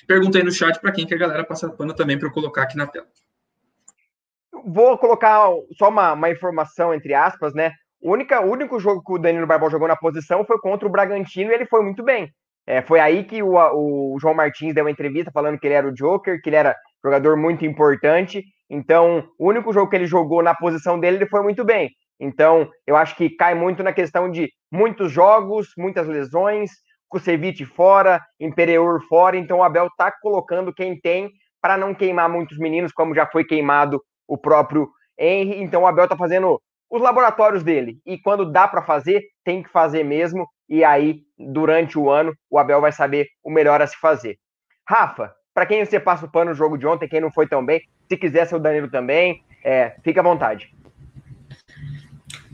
perguntei no chat para quem que a galera passa pano também para eu colocar aqui na tela. Vou colocar só uma, uma informação entre aspas, né? O, única, o único jogo que o Danilo Barbal jogou na posição foi contra o Bragantino e ele foi muito bem. É, foi aí que o, o, João Martins deu uma entrevista falando que ele era o Joker, que ele era jogador muito importante. Então, o único jogo que ele jogou na posição dele, ele foi muito bem. Então, eu acho que cai muito na questão de muitos jogos, muitas lesões, Kusevich fora, Imperiur fora, então o Abel tá colocando quem tem para não queimar muitos meninos, como já foi queimado o próprio Henry. Então o Abel tá fazendo os laboratórios dele. E quando dá para fazer, tem que fazer mesmo. E aí, durante o ano, o Abel vai saber o melhor a se fazer. Rafa, para quem você passa o pano no jogo de ontem, quem não foi tão bem, se quiser ser o Danilo também, é, fica à vontade.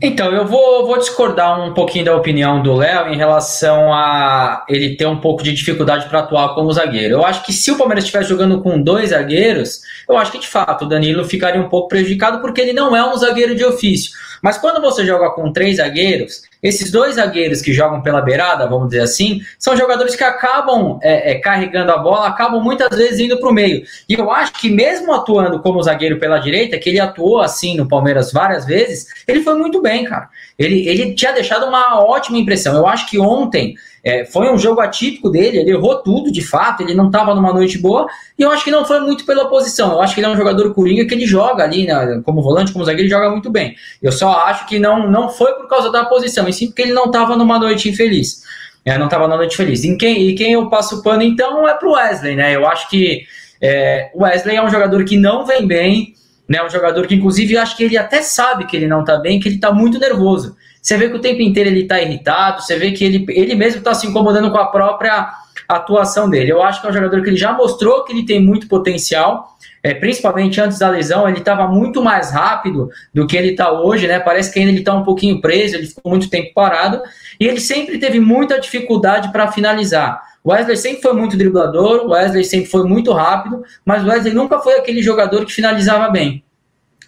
Então, eu vou, vou discordar um pouquinho da opinião do Léo em relação a ele ter um pouco de dificuldade para atuar como zagueiro. Eu acho que se o Palmeiras estivesse jogando com dois zagueiros, eu acho que de fato o Danilo ficaria um pouco prejudicado porque ele não é um zagueiro de ofício. Mas quando você joga com três zagueiros, esses dois zagueiros que jogam pela beirada, vamos dizer assim, são jogadores que acabam é, é, carregando a bola, acabam muitas vezes indo para o meio. E eu acho que mesmo atuando como zagueiro pela direita, que ele atuou assim no Palmeiras várias vezes, ele foi muito bem, cara. Ele, ele tinha deixado uma ótima impressão. Eu acho que ontem é, foi um jogo atípico dele, ele errou tudo de fato, ele não estava numa noite boa, e eu acho que não foi muito pela posição. Eu acho que ele é um jogador coringa que ele joga ali, né, como volante, como zagueiro, ele joga muito bem. Eu só acho que não, não foi por causa da posição, e sim porque ele não estava numa noite infeliz. É, não estava numa noite feliz. Em quem, e quem eu passo o pano então é pro Wesley, né? Eu acho que é, o Wesley é um jogador que não vem bem, né? Um jogador que, inclusive, acho que ele até sabe que ele não está bem, que ele está muito nervoso. Você vê que o tempo inteiro ele está irritado, você vê que ele, ele mesmo está se incomodando com a própria atuação dele. Eu acho que é um jogador que ele já mostrou que ele tem muito potencial, é, principalmente antes da lesão, ele estava muito mais rápido do que ele está hoje, né? Parece que ainda ele está um pouquinho preso, ele ficou muito tempo parado, e ele sempre teve muita dificuldade para finalizar. O Wesley sempre foi muito driblador, o Wesley sempre foi muito rápido, mas o Wesley nunca foi aquele jogador que finalizava bem.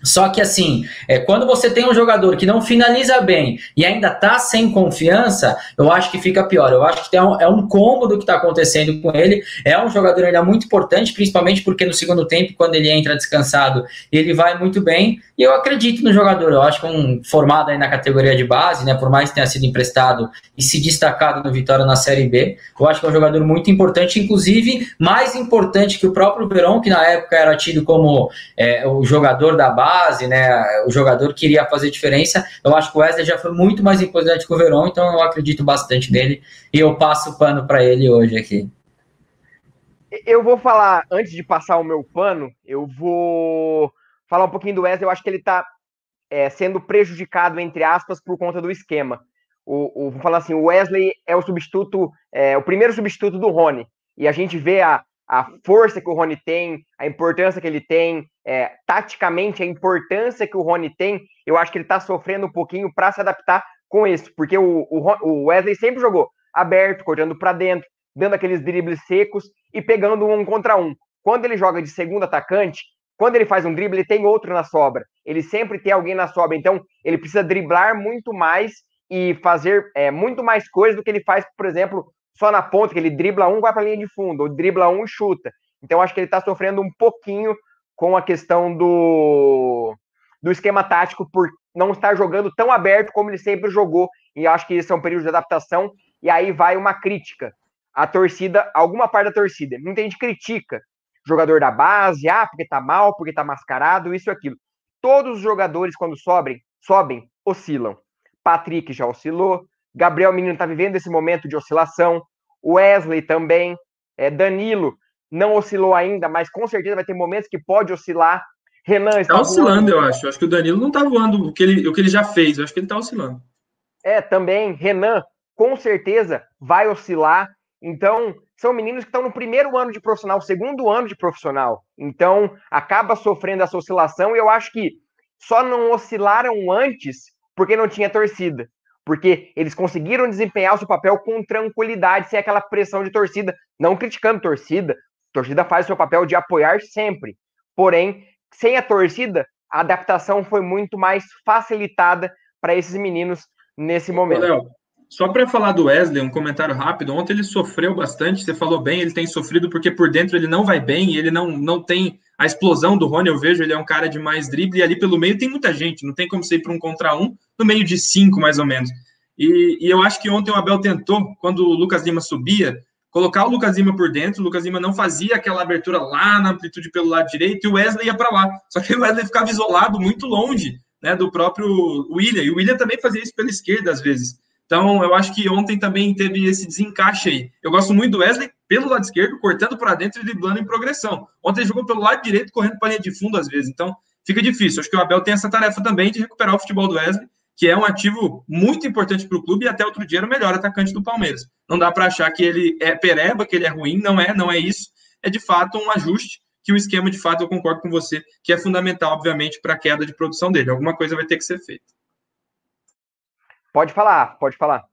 Só que assim, é, quando você tem um jogador que não finaliza bem e ainda tá sem confiança, eu acho que fica pior. Eu acho que um, é um combo do que está acontecendo com ele. É um jogador ainda muito importante, principalmente porque no segundo tempo, quando ele entra descansado, ele vai muito bem. E eu acredito no jogador. Eu acho que um formado aí na categoria de base, né? Por mais que tenha sido emprestado e se destacado no Vitória na Série B, eu acho que é um jogador muito importante, inclusive mais importante que o próprio Verón, que na época era tido como é, o jogador da base base, né? O jogador queria fazer diferença. Eu acho que o Wesley já foi muito mais importante que o Verón, então eu acredito bastante nele e eu passo o pano para ele hoje aqui. Eu vou falar, antes de passar o meu pano, eu vou falar um pouquinho do Wesley. Eu acho que ele está é, sendo prejudicado, entre aspas, por conta do esquema. O, o, vou falar assim, o Wesley é o substituto, é, o primeiro substituto do Rony. E a gente vê a, a força que o Rony tem, a importância que ele tem, é, taticamente, a importância que o Rony tem, eu acho que ele está sofrendo um pouquinho para se adaptar com isso, porque o, o, Wesley sempre jogou aberto, cortando para dentro, dando aqueles dribles secos e pegando um contra um. Quando ele joga de segundo atacante, quando ele faz um drible, ele tem outro na sobra. Ele sempre tem alguém na sobra. Então, ele precisa driblar muito mais e fazer é, muito mais coisas do que ele faz, por exemplo, só na ponta, que ele dribla um, vai para a linha de fundo, ou dribla um e chuta. Então, acho que ele está sofrendo um pouquinho com a questão do, do esquema tático por não estar jogando tão aberto como ele sempre jogou. E acho que esse é um período de adaptação. E aí vai uma crítica. A torcida, alguma parte da torcida, muita gente critica jogador da base, ah, porque tá mal, porque tá mascarado, isso e aquilo. Todos os jogadores, quando sobem, sobem, oscilam. Patrick já oscilou, Gabriel Menino está vivendo esse momento de oscilação, Wesley também, é, Danilo não oscilou ainda, mas com certeza vai ter momentos que pode oscilar. Renan está tá oscilando, voando. eu acho. Acho que o Danilo não está voando o que, ele, o que ele já fez. Eu acho que ele está oscilando. É, também. Renan, com certeza, vai oscilar. Então, são meninos que estão no primeiro ano de profissional, segundo ano de profissional. Então, acaba sofrendo essa oscilação. E eu acho que só não oscilaram antes porque não tinha torcida. Porque eles conseguiram desempenhar o seu papel com tranquilidade, sem aquela pressão de torcida. Não criticando torcida, a torcida faz o seu papel de apoiar sempre. Porém, sem a torcida, a adaptação foi muito mais facilitada para esses meninos nesse momento. Léo, só para falar do Wesley, um comentário rápido. Ontem ele sofreu bastante, você falou bem, ele tem sofrido porque por dentro ele não vai bem ele não, não tem a explosão do Rony. Eu vejo, ele é um cara de mais drible e ali pelo meio tem muita gente, não tem como ser para um contra um, no meio de cinco mais ou menos. E, e, eu acho que ontem o Abel tentou, quando o Lucas Lima subia, colocar o Lucas Lima por dentro. O Lucas Lima não fazia aquela abertura lá na amplitude pelo lado direito e o Wesley ia para lá. Só que o Wesley ficava isolado muito longe né, do próprio William. E o William também fazia isso pela esquerda às vezes. Então, eu acho que ontem também teve esse desencaixe aí. Eu gosto muito do Wesley pelo lado esquerdo, cortando para dentro e driblando em progressão. Ontem ele jogou pelo lado direito, correndo para a linha de fundo às vezes. Então, fica difícil. Acho que o Abel tem essa tarefa também de recuperar o futebol do Wesley, que é um ativo muito importante para o clube e até outro dia era o melhor atacante do Palmeiras. Não dá para achar que ele é pereba, que ele é ruim, não é, não é isso. É de fato um ajuste que o esquema, de fato, eu concordo com você, que é fundamental, obviamente, para a queda de produção dele. Alguma coisa vai ter que ser feita. Pode falar, pode falar.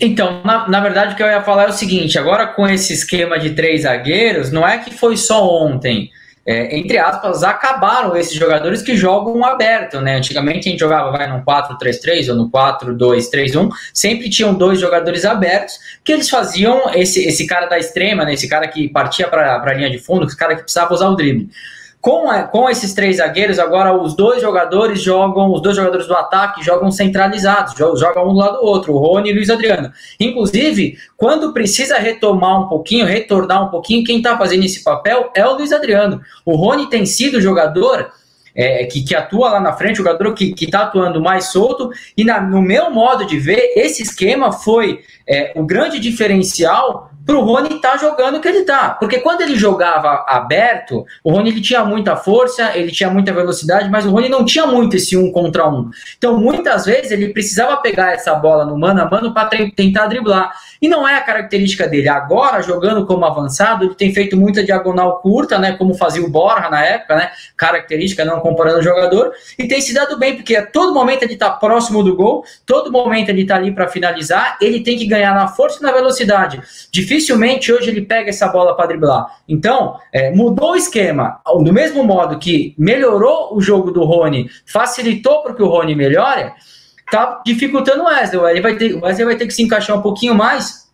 Então, na, na, verdade, o que eu ia falar é o seguinte: agora com esse esquema de três zagueiros, não é que foi só ontem. É, entre aspas, acabaram esses jogadores que jogam aberto, né? Antigamente a gente jogava vai, no 4-3-3 ou no 4-2-3-1, sempre tinham dois jogadores abertos que eles faziam esse, esse cara da extrema, né? Esse cara que partia para a linha de fundo, esse cara que precisava usar o drible. Com, com esses três zagueiros, agora os dois jogadores jogam, os dois jogadores do ataque jogam centralizados, jogam um do lado do outro, o Rony e o Luiz Adriano. Inclusive, quando precisa retomar um pouquinho, retornar um pouquinho, quem está fazendo esse papel é o Luiz Adriano. O Rony tem sido jogador é, que, que, atua lá na frente, o jogador que está atuando mais solto, e na, no meu modo de ver, esse esquema foi é, o grande diferencial para o Rony estar tá jogando o que ele está. Porque quando ele jogava aberto, o Rony ele tinha muita força, ele tinha muita velocidade, mas o Rony não tinha muito esse um contra um. Então, muitas vezes, ele precisava pegar essa bola no mano a mano para tentar driblar. E não é a característica dele. Agora, jogando como avançado, ele tem feito muita diagonal curta, né? Como fazia o Borja na época, né? Característica, não comparando o jogador. E tem se dado bem, porque a todo momento ele está próximo do gol, todo momento ele está ali para finalizar, ele tem que ganhar na força e na velocidade. Dificilmente hoje ele pega essa bola para driblar. Então, é, mudou o esquema. Do mesmo modo que melhorou o jogo do Rony, facilitou para que o Rony melhore tá dificultando o Wesley. Ele vai ter, o Wesley vai ter que se encaixar um pouquinho mais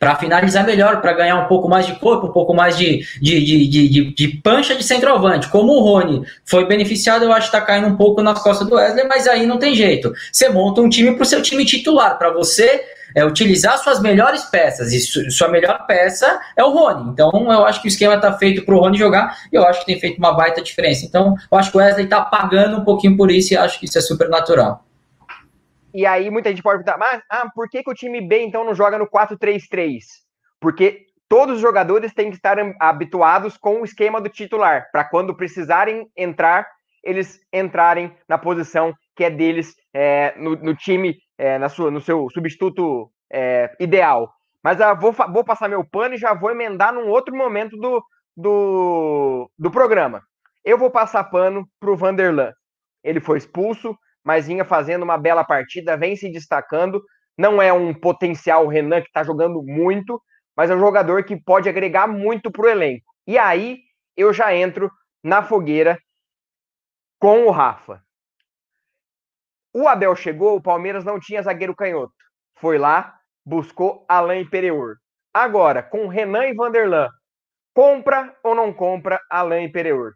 para finalizar melhor, para ganhar um pouco mais de corpo, um pouco mais de, de, de, de, de pancha de centroavante. Como o Rony foi beneficiado, eu acho que está caindo um pouco nas costas do Wesley, mas aí não tem jeito. Você monta um time para o seu time titular, para você é, utilizar suas melhores peças, e su, sua melhor peça é o Rony. Então eu acho que o esquema está feito para o Rony jogar, e eu acho que tem feito uma baita diferença. Então eu acho que o Wesley está pagando um pouquinho por isso, e acho que isso é super natural. E aí muita gente pode perguntar, mas ah, por que, que o time B então não joga no 4-3-3? Porque todos os jogadores têm que estar habituados com o esquema do titular, para quando precisarem entrar, eles entrarem na posição que é deles é, no, no, time, é, na sua, no seu substituto é, ideal. Mas ah, vou, vou passar meu pano e já vou emendar num outro momento do, do, do programa. Eu vou passar pano para o Vanderlan. Ele foi expulso, mas vinha fazendo uma bela partida, vem se destacando. Não é um potencial Renan que está jogando muito, mas é um jogador que pode agregar muito para o elenco. E aí eu já entro na fogueira com o Rafa. O Abel chegou, o Palmeiras não tinha zagueiro canhoto. Foi lá, buscou Alain Pereur. Agora, com Renan e Vanderlan, compra ou não compra Alain Pereur?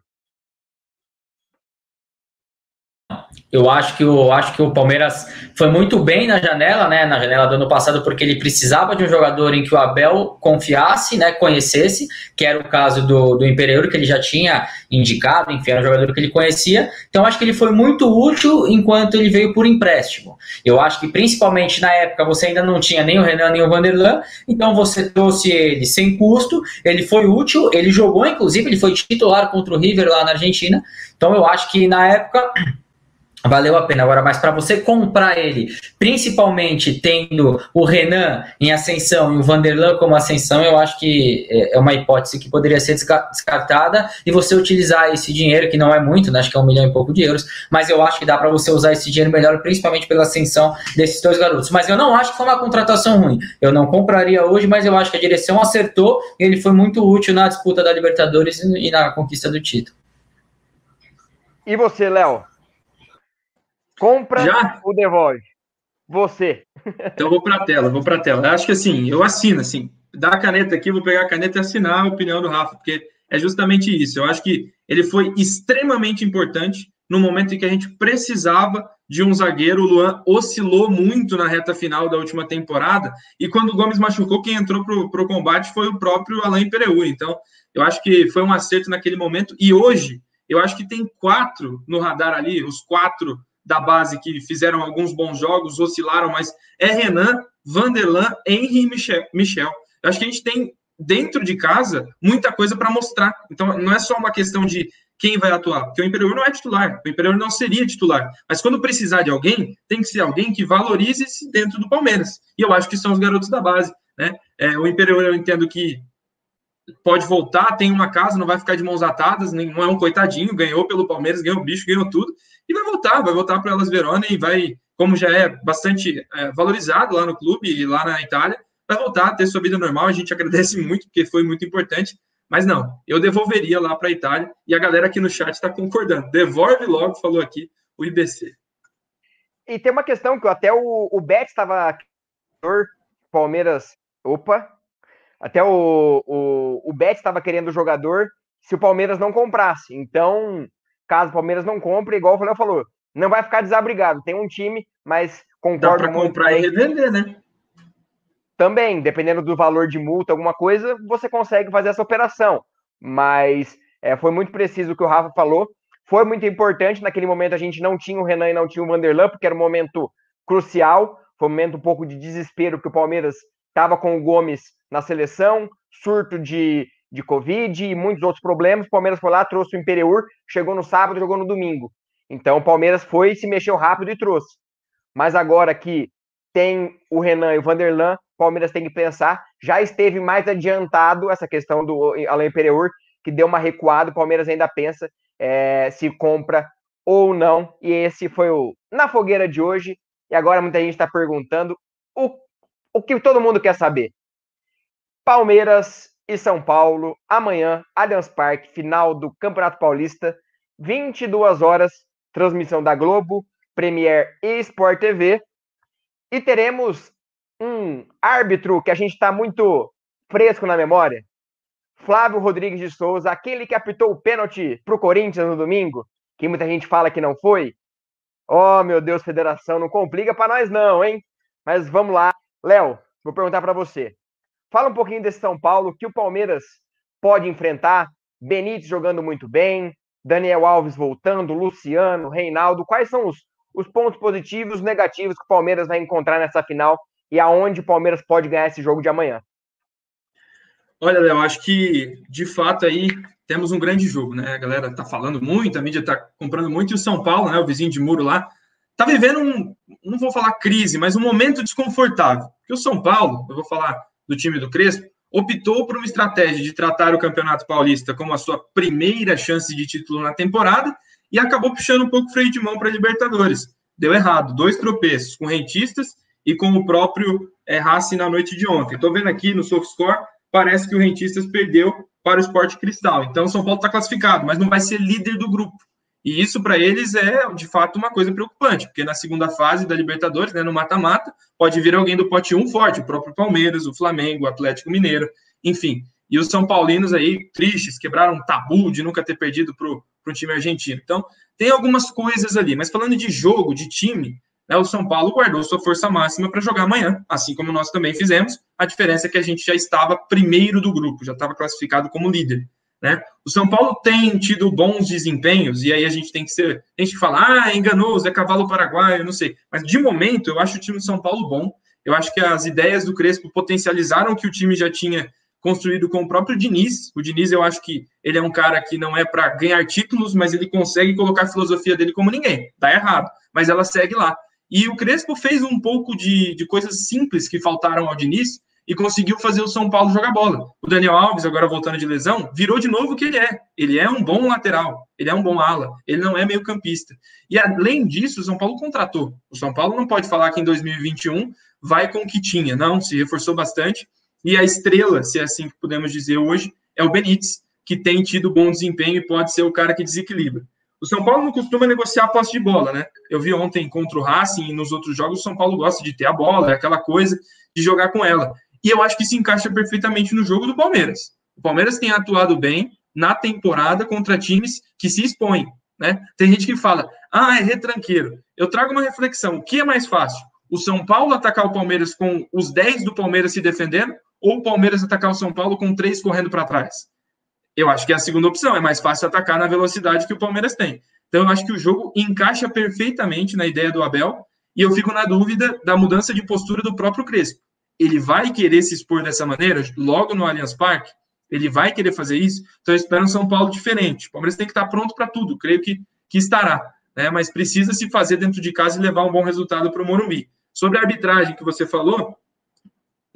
Eu acho que o acho que o Palmeiras foi muito bem na janela, né? Na janela do ano passado, porque ele precisava de um jogador em que o Abel confiasse, né? Conhecesse, que era o caso do, do Imperiur, que ele já tinha indicado, enfim, era um jogador que ele conhecia. Então, acho que ele foi muito útil enquanto ele veio por empréstimo. Eu acho que principalmente na época você ainda não tinha nem o Renan nem o Vanderlan, então você trouxe ele sem custo, ele foi útil, ele jogou, inclusive, ele foi titular contra o River lá na Argentina. Então, eu acho que na época valeu a pena. Agora, mas para você comprar ele, principalmente tendo o Renan em ascensão e o Vanderlan como ascensão, eu acho que é, é uma hipótese que poderia ser descartada e você utilizar esse dinheiro, que não é muito, né, acho que é um milhão e pouco de euros, mas eu acho que dá para você usar esse dinheiro melhor, principalmente pela ascensão desses dois garotos. Mas eu não acho que foi uma contratação ruim. Eu não compraria hoje, mas eu acho que a direção acertou e ele foi muito útil na disputa da Libertadores e na conquista do título. E você, Léo? Compra Já? ou devolve? Você. Então vou para a tela, vou para a tela. Acho que assim, eu assino, assim, dá a caneta aqui, vou pegar a caneta e assinar a opinião do Rafa, porque é justamente isso. Eu acho que ele foi extremamente importante no momento em que a gente precisava de um zagueiro. O Luan oscilou muito na reta final da última temporada, e quando o Gomes machucou, quem entrou para o combate foi o próprio Alain Pereur. Então, eu acho que foi um acerto naquele momento, e hoje eu acho que tem quatro no radar ali, os quatro da base que fizeram alguns bons jogos, oscilaram, mas é Renan, Vanderlan, Henry e Michel. Eu acho que a gente tem dentro de casa muita coisa para mostrar. Então não é só uma questão de quem vai atuar, porque o Imperial não é titular, o Imperial não seria titular. Mas quando precisar de alguém, tem que ser alguém que valorize-se dentro do Palmeiras. E eu acho que são os garotos da base. Né? É, o Imperial eu entendo que pode voltar, tem uma casa, não vai ficar de mãos atadas, não é um coitadinho, ganhou pelo Palmeiras, ganhou o bicho, ganhou tudo, e vai voltar, vai voltar para Elas Verona e vai, como já é bastante é, valorizado lá no clube e lá na Itália, vai voltar a ter sua vida normal. A gente agradece muito, porque foi muito importante. Mas não, eu devolveria lá para a Itália e a galera aqui no chat está concordando. Devolve logo, falou aqui o IBC. E tem uma questão que até o, o Bet estava. Palmeiras. Opa, até o, o, o Bet estava querendo o jogador se o Palmeiras não comprasse. Então, caso o Palmeiras não compre, igual o Léo falou, não vai ficar desabrigado. Tem um time, mas concordo Dá para comprar e revender, né? Também, dependendo do valor de multa, alguma coisa, você consegue fazer essa operação. Mas é, foi muito preciso o que o Rafa falou. Foi muito importante. Naquele momento a gente não tinha o Renan e não tinha o Vanderlan, porque era um momento crucial. Foi um momento um pouco de desespero, que o Palmeiras estava com o Gomes na seleção, surto de, de Covid e muitos outros problemas. O Palmeiras foi lá, trouxe o Imperiur, chegou no sábado, jogou no domingo. Então o Palmeiras foi, se mexeu rápido e trouxe. Mas agora que tem o Renan e o Vanderlan, Palmeiras tem que pensar. Já esteve mais adiantado essa questão do Alain Imperiur, que deu uma recuada. O Palmeiras ainda pensa é, se compra ou não. E esse foi o Na Fogueira de hoje. E agora muita gente está perguntando o, o que todo mundo quer saber. Palmeiras e São Paulo, amanhã, Allianz Parque, final do Campeonato Paulista, 22 horas, transmissão da Globo, Premier e Sport TV. E teremos um árbitro que a gente está muito fresco na memória. Flávio Rodrigues de Souza, aquele que apitou o pênalti para o Corinthians no domingo, que muita gente fala que não foi. Oh, meu Deus, federação, não complica para nós não, hein? Mas vamos lá. Léo, vou perguntar para você. Fala um pouquinho desse São Paulo, que o Palmeiras pode enfrentar. Benítez jogando muito bem, Daniel Alves voltando, Luciano, Reinaldo. Quais são os, os pontos positivos e negativos que o Palmeiras vai encontrar nessa final e aonde o Palmeiras pode ganhar esse jogo de amanhã? Olha, Léo, acho que de fato aí temos um grande jogo, né? A galera tá falando muito, a mídia tá comprando muito, e o São Paulo, né? O vizinho de muro lá, tá vivendo um, não vou falar crise, mas um momento desconfortável. Porque o São Paulo, eu vou falar do time do Crespo, optou por uma estratégia de tratar o Campeonato Paulista como a sua primeira chance de título na temporada e acabou puxando um pouco o freio de mão para a Libertadores. Deu errado, dois tropeços com rentistas e com o próprio é, Racing na noite de ontem. Estou vendo aqui no SofaScore, parece que o Rentistas perdeu para o Esporte Cristal. Então, São Paulo está classificado, mas não vai ser líder do grupo. E isso para eles é de fato uma coisa preocupante, porque na segunda fase da Libertadores, né, no mata-mata, pode vir alguém do pote 1 forte, o próprio Palmeiras, o Flamengo, o Atlético Mineiro, enfim. E os São Paulinos aí, tristes, quebraram um tabu de nunca ter perdido para um time argentino. Então, tem algumas coisas ali. Mas falando de jogo, de time, né, o São Paulo guardou sua força máxima para jogar amanhã, assim como nós também fizemos. A diferença é que a gente já estava primeiro do grupo, já estava classificado como líder. Né? O São Paulo tem tido bons desempenhos, e aí a gente tem que ser. A gente fala, ah, enganoso, é cavalo paraguaio, não sei. Mas de momento, eu acho o time do São Paulo bom. Eu acho que as ideias do Crespo potencializaram o que o time já tinha construído com o próprio Diniz. O Diniz, eu acho que ele é um cara que não é para ganhar títulos, mas ele consegue colocar a filosofia dele como ninguém. Tá errado, mas ela segue lá. E o Crespo fez um pouco de, de coisas simples que faltaram ao Diniz e conseguiu fazer o São Paulo jogar bola. O Daniel Alves, agora voltando de lesão, virou de novo o que ele é. Ele é um bom lateral, ele é um bom ala, ele não é meio campista. E além disso, o São Paulo contratou. O São Paulo não pode falar que em 2021 vai com o que tinha, não, se reforçou bastante e a estrela, se é assim que podemos dizer hoje, é o Benítez, que tem tido bom desempenho e pode ser o cara que desequilibra. O São Paulo não costuma negociar a posse de bola, né? Eu vi ontem contra o Racing e nos outros jogos o São Paulo gosta de ter a bola, é aquela coisa de jogar com ela. E eu acho que se encaixa perfeitamente no jogo do Palmeiras. O Palmeiras tem atuado bem na temporada contra times que se expõem, né? Tem gente que fala, ah, é retranqueiro. Eu trago uma reflexão: o que é mais fácil? O São Paulo atacar o Palmeiras com os 10 do Palmeiras se defendendo ou o Palmeiras atacar o São Paulo com três correndo para trás? Eu acho que é a segunda opção. É mais fácil atacar na velocidade que o Palmeiras tem. Então, eu acho que o jogo encaixa perfeitamente na ideia do Abel. E eu fico na dúvida da mudança de postura do próprio Crespo. Ele vai querer se expor dessa maneira, logo no Allianz Parque? Ele vai querer fazer isso? Então, eu espero um São Paulo diferente. O Palmeiras tem que estar pronto para tudo. Creio que, que estará. Né? Mas precisa se fazer dentro de casa e levar um bom resultado para o Morumbi. Sobre a arbitragem que você falou,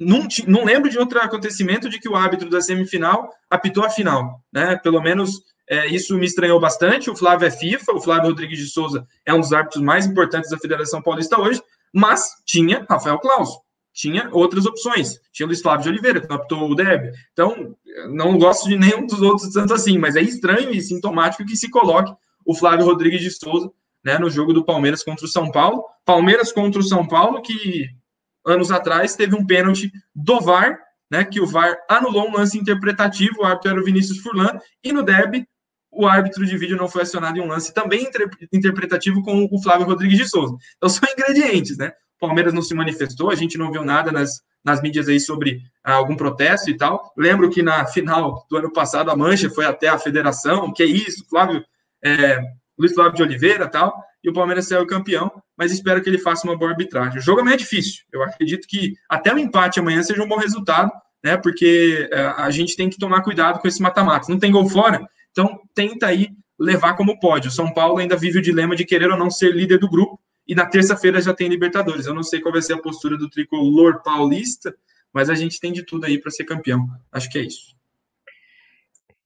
não, não lembro de outro acontecimento de que o árbitro da semifinal apitou a final, né? Pelo menos é, isso me estranhou bastante. O Flávio é FIFA, o Flávio Rodrigues de Souza é um dos árbitros mais importantes da Federação Paulista hoje, mas tinha Rafael Claus, tinha outras opções. Tinha o Luiz Flávio de Oliveira, que não apitou o Deb. Então, não gosto de nenhum dos outros tanto assim, mas é estranho e sintomático que se coloque o Flávio Rodrigues de Souza né, no jogo do Palmeiras contra o São Paulo. Palmeiras contra o São Paulo, que anos atrás, teve um pênalti do VAR, né, que o VAR anulou um lance interpretativo, o árbitro era o Vinícius Furlan, e no DEB, o árbitro de vídeo não foi acionado em um lance também interpretativo com o Flávio Rodrigues de Souza. Então, são ingredientes, né? O Palmeiras não se manifestou, a gente não viu nada nas, nas mídias aí sobre ah, algum protesto e tal. Lembro que na final do ano passado a Mancha foi até a federação, que é isso, Flávio, é, Luiz Flávio de Oliveira tal e o Palmeiras saiu campeão, mas espero que ele faça uma boa arbitragem. O jogo é difícil. Eu acredito que até o empate amanhã seja um bom resultado, né? Porque é, a gente tem que tomar cuidado com esse mata-mata. Não tem gol fora, então tenta aí levar como pode. O São Paulo ainda vive o dilema de querer ou não ser líder do grupo, e na terça-feira já tem Libertadores. Eu não sei qual vai ser a postura do tricolor paulista, mas a gente tem de tudo aí para ser campeão. Acho que é isso.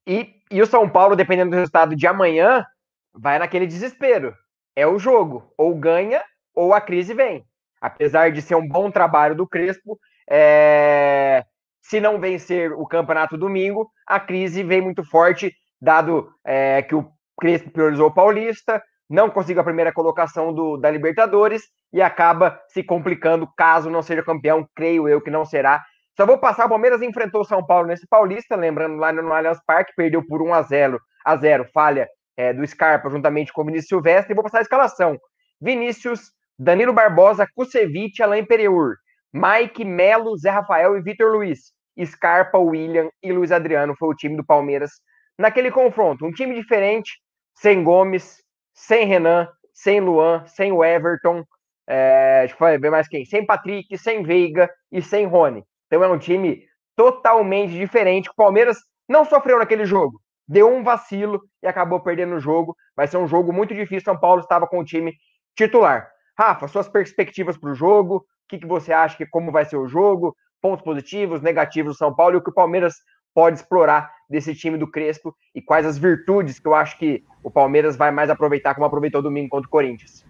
E, e o São Paulo, dependendo do resultado de amanhã, vai naquele desespero é o jogo. Ou ganha, ou a crise vem. Apesar de ser um bom trabalho do Crespo, é... se não vencer o campeonato domingo, a crise vem muito forte, dado é, que o Crespo priorizou o Paulista, não conseguiu a primeira colocação do, da Libertadores e acaba se complicando caso não seja campeão, creio eu que não será. Só vou passar, o Palmeiras enfrentou o São Paulo nesse Paulista, lembrando lá no Allianz Parque, perdeu por 1 a 0 a 0, falha é, do Scarpa, juntamente com o Vinícius Silvestre, e vou passar a escalação. Vinícius, Danilo Barbosa, Kusevich, Alain Pereur, Mike, Melo, Zé Rafael e Vitor Luiz. Scarpa, William e Luiz Adriano foi o time do Palmeiras naquele confronto. Um time diferente, sem Gomes, sem Renan, sem Luan, sem o Everton, é, deixa eu ver mais quem, sem Patrick, sem Veiga e sem Rony. Então é um time totalmente diferente. O Palmeiras não sofreu naquele jogo, deu um vacilo e acabou perdendo o jogo. Vai ser um jogo muito difícil. São Paulo estava com o time titular. Rafa, suas perspectivas para o jogo, o que, que você acha que como vai ser o jogo, pontos positivos, negativos do São Paulo e o que o Palmeiras pode explorar desse time do Crespo e quais as virtudes que eu acho que o Palmeiras vai mais aproveitar como aproveitou domingo contra o Corinthians.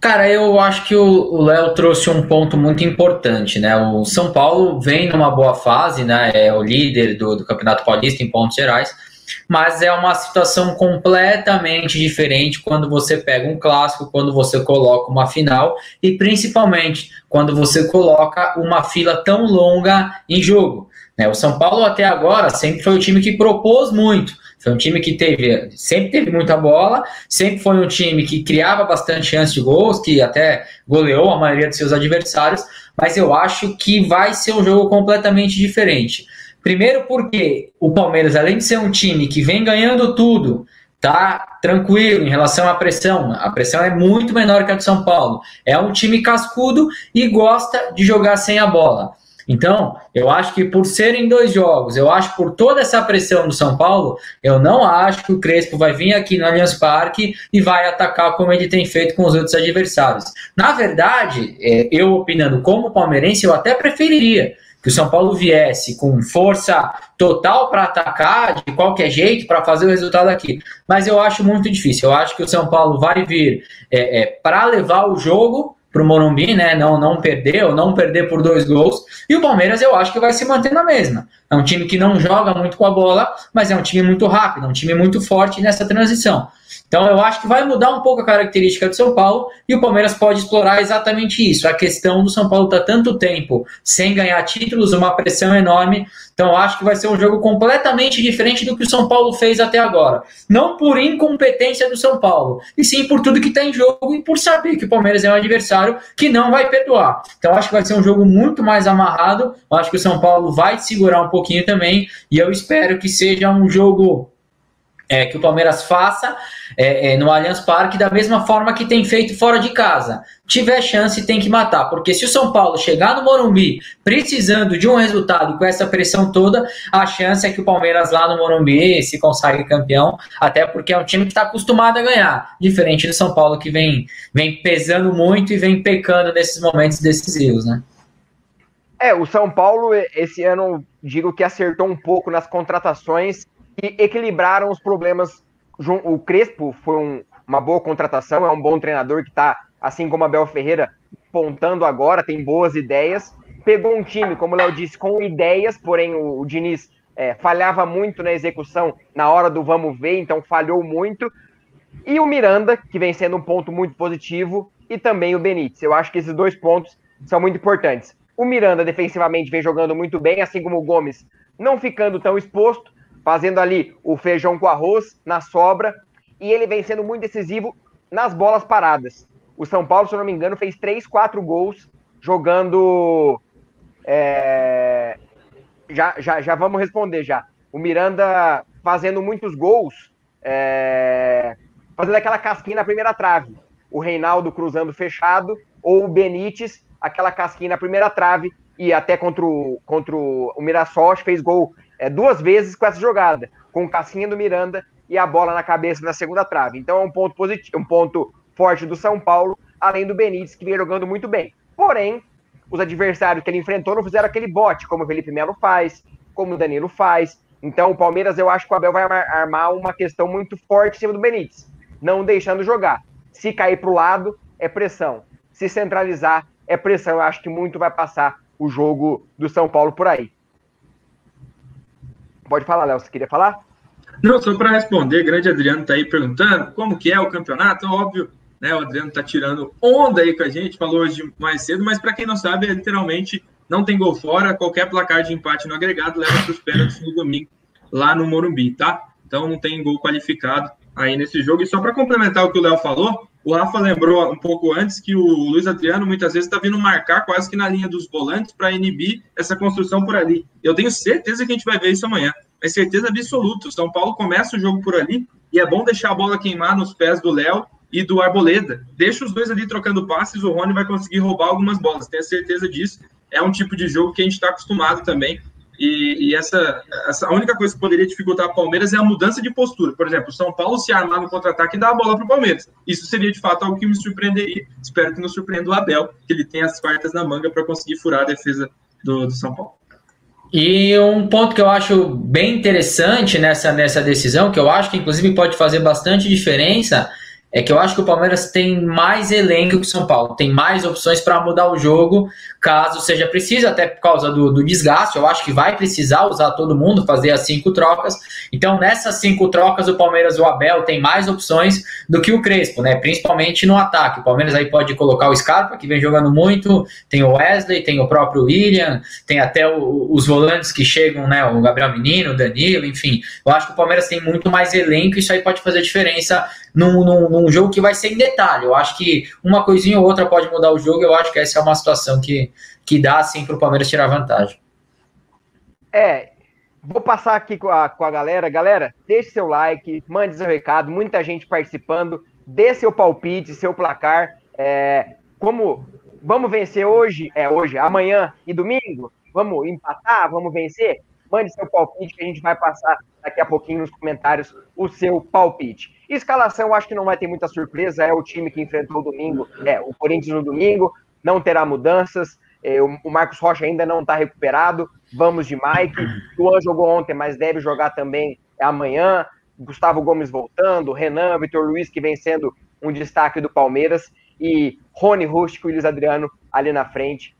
Cara, eu acho que o Léo trouxe um ponto muito importante, né? O São Paulo vem numa boa fase, né? É o líder do, do Campeonato Paulista em pontos gerais, mas é uma situação completamente diferente quando você pega um clássico, quando você coloca uma final e principalmente quando você coloca uma fila tão longa em jogo. Né? O São Paulo até agora sempre foi o time que propôs muito, Foi um time que teve, sempre teve muita bola, sempre foi um time que criava bastante chance de gols, que até goleou a maioria de seus adversários, mas eu acho que vai ser um jogo completamente diferente. Primeiro porque o Palmeiras, além de ser um time que vem ganhando tudo, tá tranquilo em relação à pressão. A pressão é muito menor que a do São Paulo. É um time cascudo e gosta de jogar sem a bola. Então, eu acho que por serem dois jogos, eu acho por toda essa pressão do São Paulo, eu não acho que o Crespo vai vir aqui no Allianz Parque e vai atacar como ele tem feito com os outros adversários. Na verdade, é, eu opinando como palmeirense, eu até preferiria que o São Paulo viesse com força total para atacar de qualquer jeito para fazer o resultado aqui. Mas eu acho muito difícil. Eu acho que o São Paulo vai vir é, é, para levar o jogo para o Morumbi, né? Não, não perder ou não perder por dois gols. E o Palmeiras eu acho que vai se manter na mesma. É um time que não joga muito com a bola, mas é um time muito rápido, um time muito forte nessa transição. Então eu acho que vai mudar um pouco a característica do São Paulo e o Palmeiras pode explorar exatamente isso. A questão do São Paulo tá tanto tempo sem ganhar títulos, uma pressão enorme. Então acho que vai ser um jogo completamente diferente do que o São Paulo fez até agora. Não por incompetência do São Paulo, e sim por tudo que está em jogo e por saber que o Palmeiras é um adversário que não vai perdoar. Então acho que vai ser um jogo muito mais amarrado. Acho que o São Paulo vai segurar um pouquinho também e eu espero que seja um jogo é, que o Palmeiras faça é, é, no Allianz Parque da mesma forma que tem feito fora de casa. Tiver chance, tem que matar. Porque se o São Paulo chegar no Morumbi precisando de um resultado com essa pressão toda, a chance é que o Palmeiras lá no Morumbi se consagre campeão, até porque é um time que está acostumado a ganhar, diferente do São Paulo que vem, vem pesando muito e vem pecando nesses momentos decisivos, né? É, o São Paulo esse ano digo que acertou um pouco nas contratações e equilibraram os problemas. O Crespo foi um, uma boa contratação, é um bom treinador que está, assim como Abel Ferreira, pontando agora, tem boas ideias. Pegou um time, como o Léo disse, com ideias, porém o, o Diniz é, falhava muito na execução na hora do vamos ver, então falhou muito. E o Miranda, que vem sendo um ponto muito positivo, e também o Benítez. Eu acho que esses dois pontos são muito importantes. O Miranda defensivamente vem jogando muito bem, assim como o Gomes não ficando tão exposto fazendo ali o feijão com arroz na sobra, e ele vem sendo muito decisivo nas bolas paradas. O São Paulo, se eu não me engano, fez 3, 4 gols jogando. É... Já, já, já vamos responder já. O Miranda fazendo muitos gols, é... fazendo aquela casquinha na primeira trave. O Reinaldo cruzando fechado, ou o Benítez, aquela casquinha na primeira trave, e até contra o, contra o Mirassol fez gol é, duas vezes com essa jogada, com o casquinha do Miranda e a bola na cabeça na segunda trave. Então é um ponto positivo, um ponto forte do São Paulo, além do Benítez, que vem jogando muito bem. Porém, os adversários que ele enfrentou não fizeram aquele bote, como o Felipe Melo faz, como o Danilo faz. Então, o Palmeiras, eu acho que o Abel vai armar uma questão muito forte em cima do Benítez, não deixando jogar. Se cair para o lado, é pressão. Se centralizar, é pressão. Eu acho que muito vai passar o jogo do São Paulo por aí. Pode falar, Léo, você queria falar? Não, só para responder, grande Adriano está aí perguntando como que é o campeonato, óbvio, né? O Adriano está tirando onda aí com a gente, falou hoje mais cedo, mas para quem não sabe, é literalmente não tem gol fora, qualquer placar de empate no agregado leva para os pênaltis no domingo lá no Morumbi, tá? Então não tem gol qualificado aí nesse jogo. E só para complementar o que o Léo falou, o Rafa lembrou um pouco antes que o Luiz Adriano muitas vezes está vindo marcar quase que na linha dos volantes para inibir essa construção por ali. Eu tenho certeza que a gente vai ver isso amanhã. É certeza absoluta. O São Paulo começa o jogo por ali e é bom deixar a bola queimar nos pés do Léo e do Arboleda. Deixa os dois ali trocando passes, o Rony vai conseguir roubar algumas bolas. Tenho certeza disso. É um tipo de jogo que a gente está acostumado também e, e, essa, essa a única coisa que poderia dificultar o Palmeiras é a mudança de postura. Por exemplo, o São Paulo se armar no contra-ataque e dar a bola para o Palmeiras. Isso seria de fato algo que me surpreenderia. Espero que não surpreenda o Abel, que ele tenha as quartas na manga para conseguir furar a defesa do, do São Paulo. E um ponto que eu acho bem interessante nessa, nessa decisão, que eu acho que inclusive pode fazer bastante diferença, é que eu acho que o Palmeiras tem mais elenco que o São Paulo, tem mais opções para mudar o jogo, caso seja preciso, até por causa do, do, desgaste. Eu acho que vai precisar usar todo mundo, fazer as cinco trocas. Então, nessas cinco trocas, o Palmeiras, o Abel, tem mais opções do que o Crespo, né? Principalmente no ataque. O Palmeiras aí pode colocar o Scarpa, que vem jogando muito, tem o Wesley, tem o próprio William, tem até o, os volantes que chegam, né? O Gabriel Menino, o Danilo, enfim. Eu acho que o Palmeiras tem muito mais elenco, isso aí pode fazer diferença num, num, num, jogo que vai ser em detalhe. Eu acho que uma coisinha ou outra pode mudar o jogo. Eu acho que essa é uma situação que, que dá assim para o Palmeiras tirar vantagem. É, vou passar aqui com a, com a galera. Galera, deixe seu like, mande seu recado. Muita gente participando. Dê seu palpite, seu placar. É, como vamos vencer hoje? É hoje, amanhã e domingo? Vamos empatar? Vamos vencer? Mande seu palpite que a gente vai passar daqui a pouquinho nos comentários o seu palpite. Escalação, acho que não vai ter muita surpresa. É o time que enfrentou o domingo, é o Corinthians no domingo, não terá mudanças. É, o Marcos Rocha ainda não está recuperado. Vamos de Mike. O Luan jogou ontem, mas deve jogar também amanhã. Gustavo Gomes voltando, Renan, Vitor Luiz, que vem sendo um destaque do Palmeiras, e Rony Rústico e Luiz Adriano ali na frente.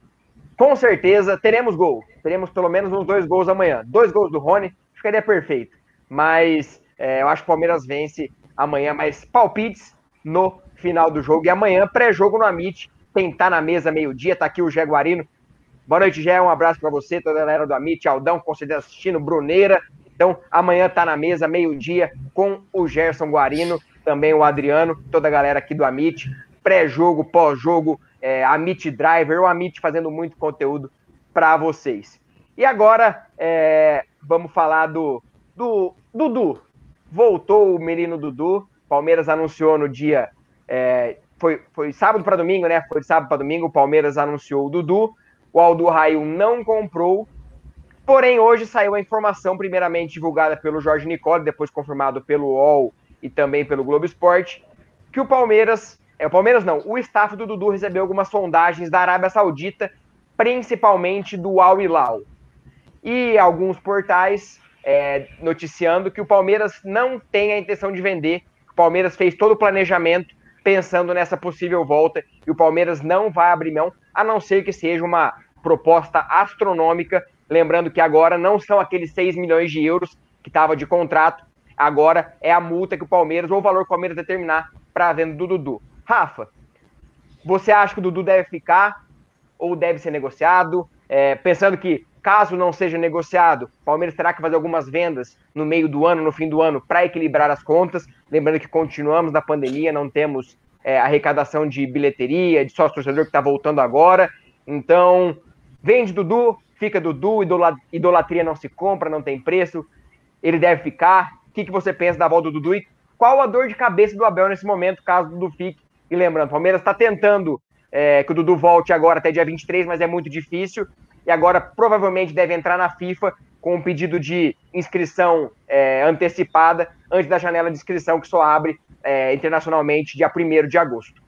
Com certeza teremos gol. Teremos pelo menos uns dois gols amanhã. Dois gols do Rony, ficaria perfeito. Mas é, eu acho que o Palmeiras vence amanhã. Mas palpites no final do jogo. E amanhã, pré-jogo no Amit. Tentar na mesa meio-dia. Tá aqui o Jaguarino. Boa noite, Gé. Um abraço para você, toda a galera do Amit, Aldão, considera assistindo, Bruneira. Então, amanhã tá na mesa, meio-dia, com o Gerson Guarino, também o Adriano, toda a galera aqui do Amit. Pré-jogo, pós-jogo, é, Amit Driver, o Amit fazendo muito conteúdo para vocês. E agora, é, vamos falar do, do Dudu. Voltou o menino Dudu. Palmeiras anunciou no dia. É, foi, foi sábado para domingo, né? Foi sábado para domingo. O Palmeiras anunciou o Dudu. O Aldo Raio não comprou. Porém, hoje saiu a informação, primeiramente divulgada pelo Jorge Nicole, depois confirmado pelo UOL e também pelo Globo Esporte, que o Palmeiras é, o Palmeiras não. O staff do Dudu recebeu algumas sondagens da Arábia Saudita, principalmente do Al Hilal. E alguns portais é, noticiando que o Palmeiras não tem a intenção de vender. O Palmeiras fez todo o planejamento pensando nessa possível volta e o Palmeiras não vai abrir mão, a não ser que seja uma proposta astronômica. Lembrando que agora não são aqueles 6 milhões de euros que estava de contrato, agora é a multa que o Palmeiras, ou o valor que o Palmeiras determinar para a venda do Dudu. Rafa, você acha que o Dudu deve ficar ou deve ser negociado? É, pensando que, caso não seja negociado, o Palmeiras terá que fazer algumas vendas no meio do ano, no fim do ano, para equilibrar as contas. Lembrando que continuamos na pandemia, não temos é, arrecadação de bilheteria, de sócio-torcedor que está voltando agora. Então, vende Dudu, fica Dudu, idolatria não se compra, não tem preço, ele deve ficar. O que, que você pensa da volta do Dudu e qual a dor de cabeça do Abel nesse momento, caso o Dudu fique e lembrando, o Palmeiras está tentando é, que o Dudu volte agora até dia 23, mas é muito difícil. E agora provavelmente deve entrar na FIFA com um pedido de inscrição é, antecipada antes da janela de inscrição que só abre é, internacionalmente dia 1 de agosto.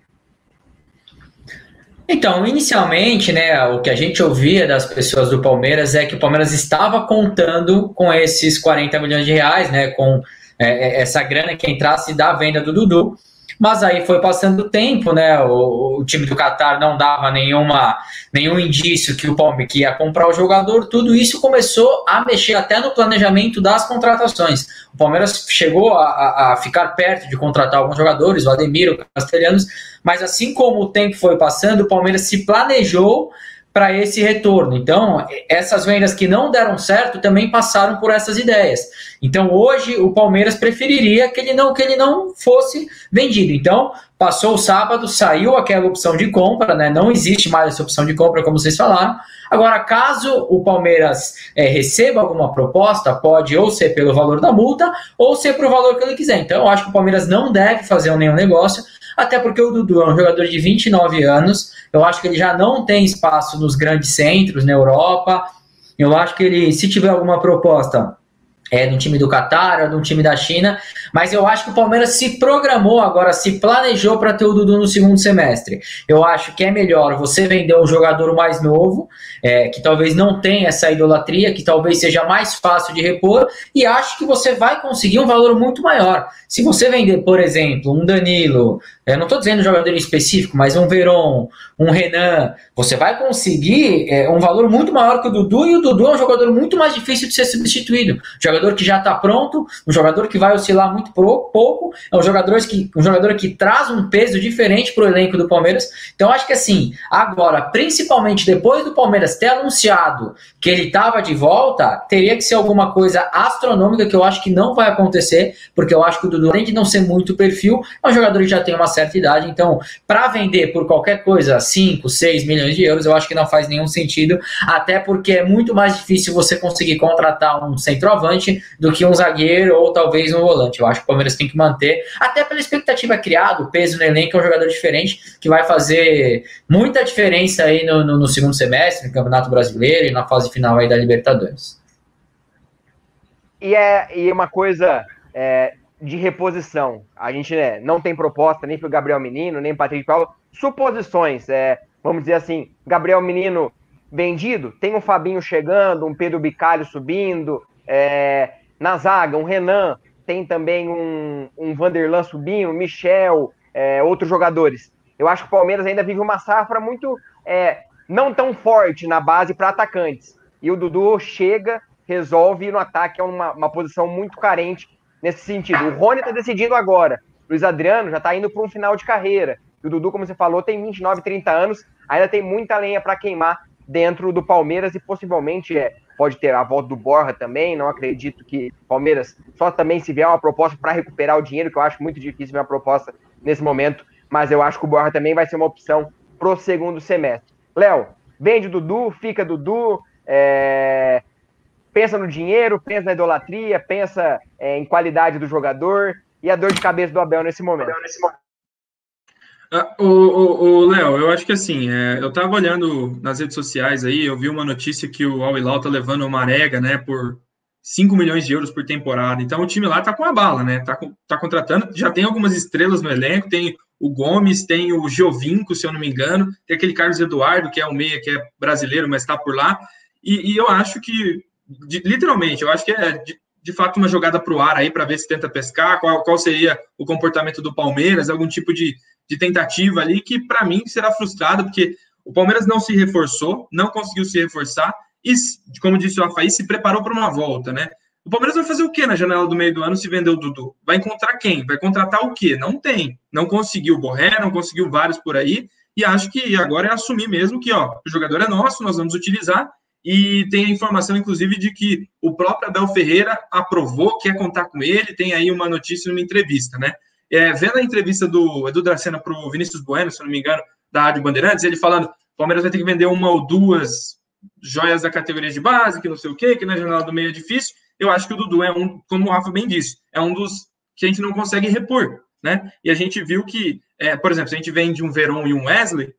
Então, inicialmente, né, o que a gente ouvia das pessoas do Palmeiras é que o Palmeiras estava contando com esses 40 milhões de reais, né, com é, é essa grana que entrasse da venda do Dudu. Mas aí foi passando o tempo, né? O, o, time do Qatar não dava nenhuma, nenhum indício que o Palmeiras ia comprar o jogador. Tudo isso começou a mexer até no planejamento das contratações. O Palmeiras chegou a, a ficar perto de contratar alguns jogadores, o Ademir, o Castelhanos, mas assim como o tempo foi passando, o Palmeiras se planejou para esse retorno. Então, essas vendas que não deram certo também passaram por essas ideias. Então, hoje o Palmeiras preferiria que ele não que ele não fosse vendido. Então, passou o sábado, saiu aquela opção de compra, né? Não existe mais essa opção de compra, como vocês falaram. Agora, caso o Palmeiras é, receba alguma proposta, pode ou ser pelo valor da multa ou ser pelo valor que ele quiser. Então, eu acho que o Palmeiras não deve fazer nenhum negócio até porque o Dudu é um jogador de 29 anos, eu acho que ele já não tem espaço nos grandes centros na Europa, eu acho que ele, se tiver alguma proposta é, de um time do Qatar ou de um time da China, mas eu acho que o Palmeiras se programou agora, se planejou para ter o Dudu no segundo semestre. Eu acho que é melhor você vender um jogador mais novo, é, que talvez não tenha essa idolatria, que talvez seja mais fácil de repor, e acho que você vai conseguir um valor muito maior. Se você vender, por exemplo, um Danilo, eu não estou dizendo jogador específico, mas um Veron, um Renan, você vai conseguir é, um valor muito maior que o Dudu, e o Dudu é um jogador muito mais difícil de ser substituído. Jogador que já está pronto, um jogador que vai oscilar muito pouco, é um jogador que, um jogador que traz um peso diferente para o elenco do Palmeiras. Então, acho que assim, agora, principalmente depois do Palmeiras ter anunciado que ele estava de volta, teria que ser alguma coisa astronômica que eu acho que não vai acontecer, porque eu acho que o Dudu, além de não ser muito perfil, é um jogador que já tem uma certa idade. Então, para vender por qualquer coisa 5, 6 milhões de euros, eu acho que não faz nenhum sentido, até porque é muito mais difícil você conseguir contratar um centroavante do que um zagueiro ou talvez um volante. Eu acho que o Palmeiras tem que manter, até pela expectativa criada, o peso no elenco é um jogador diferente que vai fazer muita diferença aí no, no, no segundo semestre, no Campeonato Brasileiro e na fase final aí da Libertadores. E é e uma coisa é, de reposição. A gente né, não tem proposta nem para o Gabriel Menino, nem para Patrick Paulo. Suposições, é, vamos dizer assim, Gabriel Menino vendido, tem um Fabinho chegando, um Pedro Bicalho subindo, é, na zaga, um Renan, tem também um, um Vanderlan subindo, Michel, é, outros jogadores. Eu acho que o Palmeiras ainda vive uma safra muito é, não tão forte na base para atacantes. E o Dudu chega, resolve no ataque, é uma, uma posição muito carente nesse sentido. O Rony está decidindo agora. Luiz Adriano já está indo para um final de carreira. E o Dudu, como você falou, tem 29, 30 anos, ainda tem muita lenha para queimar dentro do Palmeiras e possivelmente é, pode ter a volta do Borja também. Não acredito que Palmeiras só também se vier uma proposta para recuperar o dinheiro, que eu acho muito difícil uma proposta nesse momento, mas eu acho que o Borja também vai ser uma opção pro segundo semestre. Léo, vende Dudu, fica Dudu, é... pensa no dinheiro, pensa na idolatria, pensa é, em qualidade do jogador e a dor de cabeça do Abel nesse momento. Ah, o, o Léo, eu acho que assim, é, eu tava olhando nas redes sociais aí, eu vi uma notícia que o Al Hilal tá levando uma arega, né, por 5 milhões de euros por temporada. Então o time lá tá com a bala, né? Tá, tá contratando, já tem algumas estrelas no elenco, tem o Gomes, tem o Giovinco, se eu não me engano, tem aquele Carlos Eduardo, que é o meia, que é brasileiro, mas está por lá. E, e, eu acho que, de, literalmente, eu acho que é de, de fato uma jogada para o ar aí para ver se tenta pescar, qual, qual seria o comportamento do Palmeiras, algum tipo de, de tentativa ali que para mim será frustrada, porque o Palmeiras não se reforçou, não conseguiu se reforçar e, como disse o Rafaí, se preparou para uma volta, né? O Palmeiras vai fazer o que na janela do meio do ano se vender o Dudu? Vai encontrar quem? Vai contratar o quê? Não tem. Não conseguiu o Borré, não conseguiu vários por aí. E acho que agora é assumir mesmo que ó, o jogador é nosso, nós vamos utilizar. E tem a informação, inclusive, de que o próprio Abel Ferreira aprovou, quer contar com ele. Tem aí uma notícia numa entrevista, né? É, vendo a entrevista do Edu Dracena para o Vinícius Bueno, se não me engano, da Rádio Bandeirantes, ele falando: o Palmeiras vai ter que vender uma ou duas joias da categoria de base, que não sei o quê, que na janela do meio é difícil eu acho que o Dudu é um, como o Rafa bem disse, é um dos que a gente não consegue repor, né? E a gente viu que, é, por exemplo, se a gente vende um Veron e um Wesley,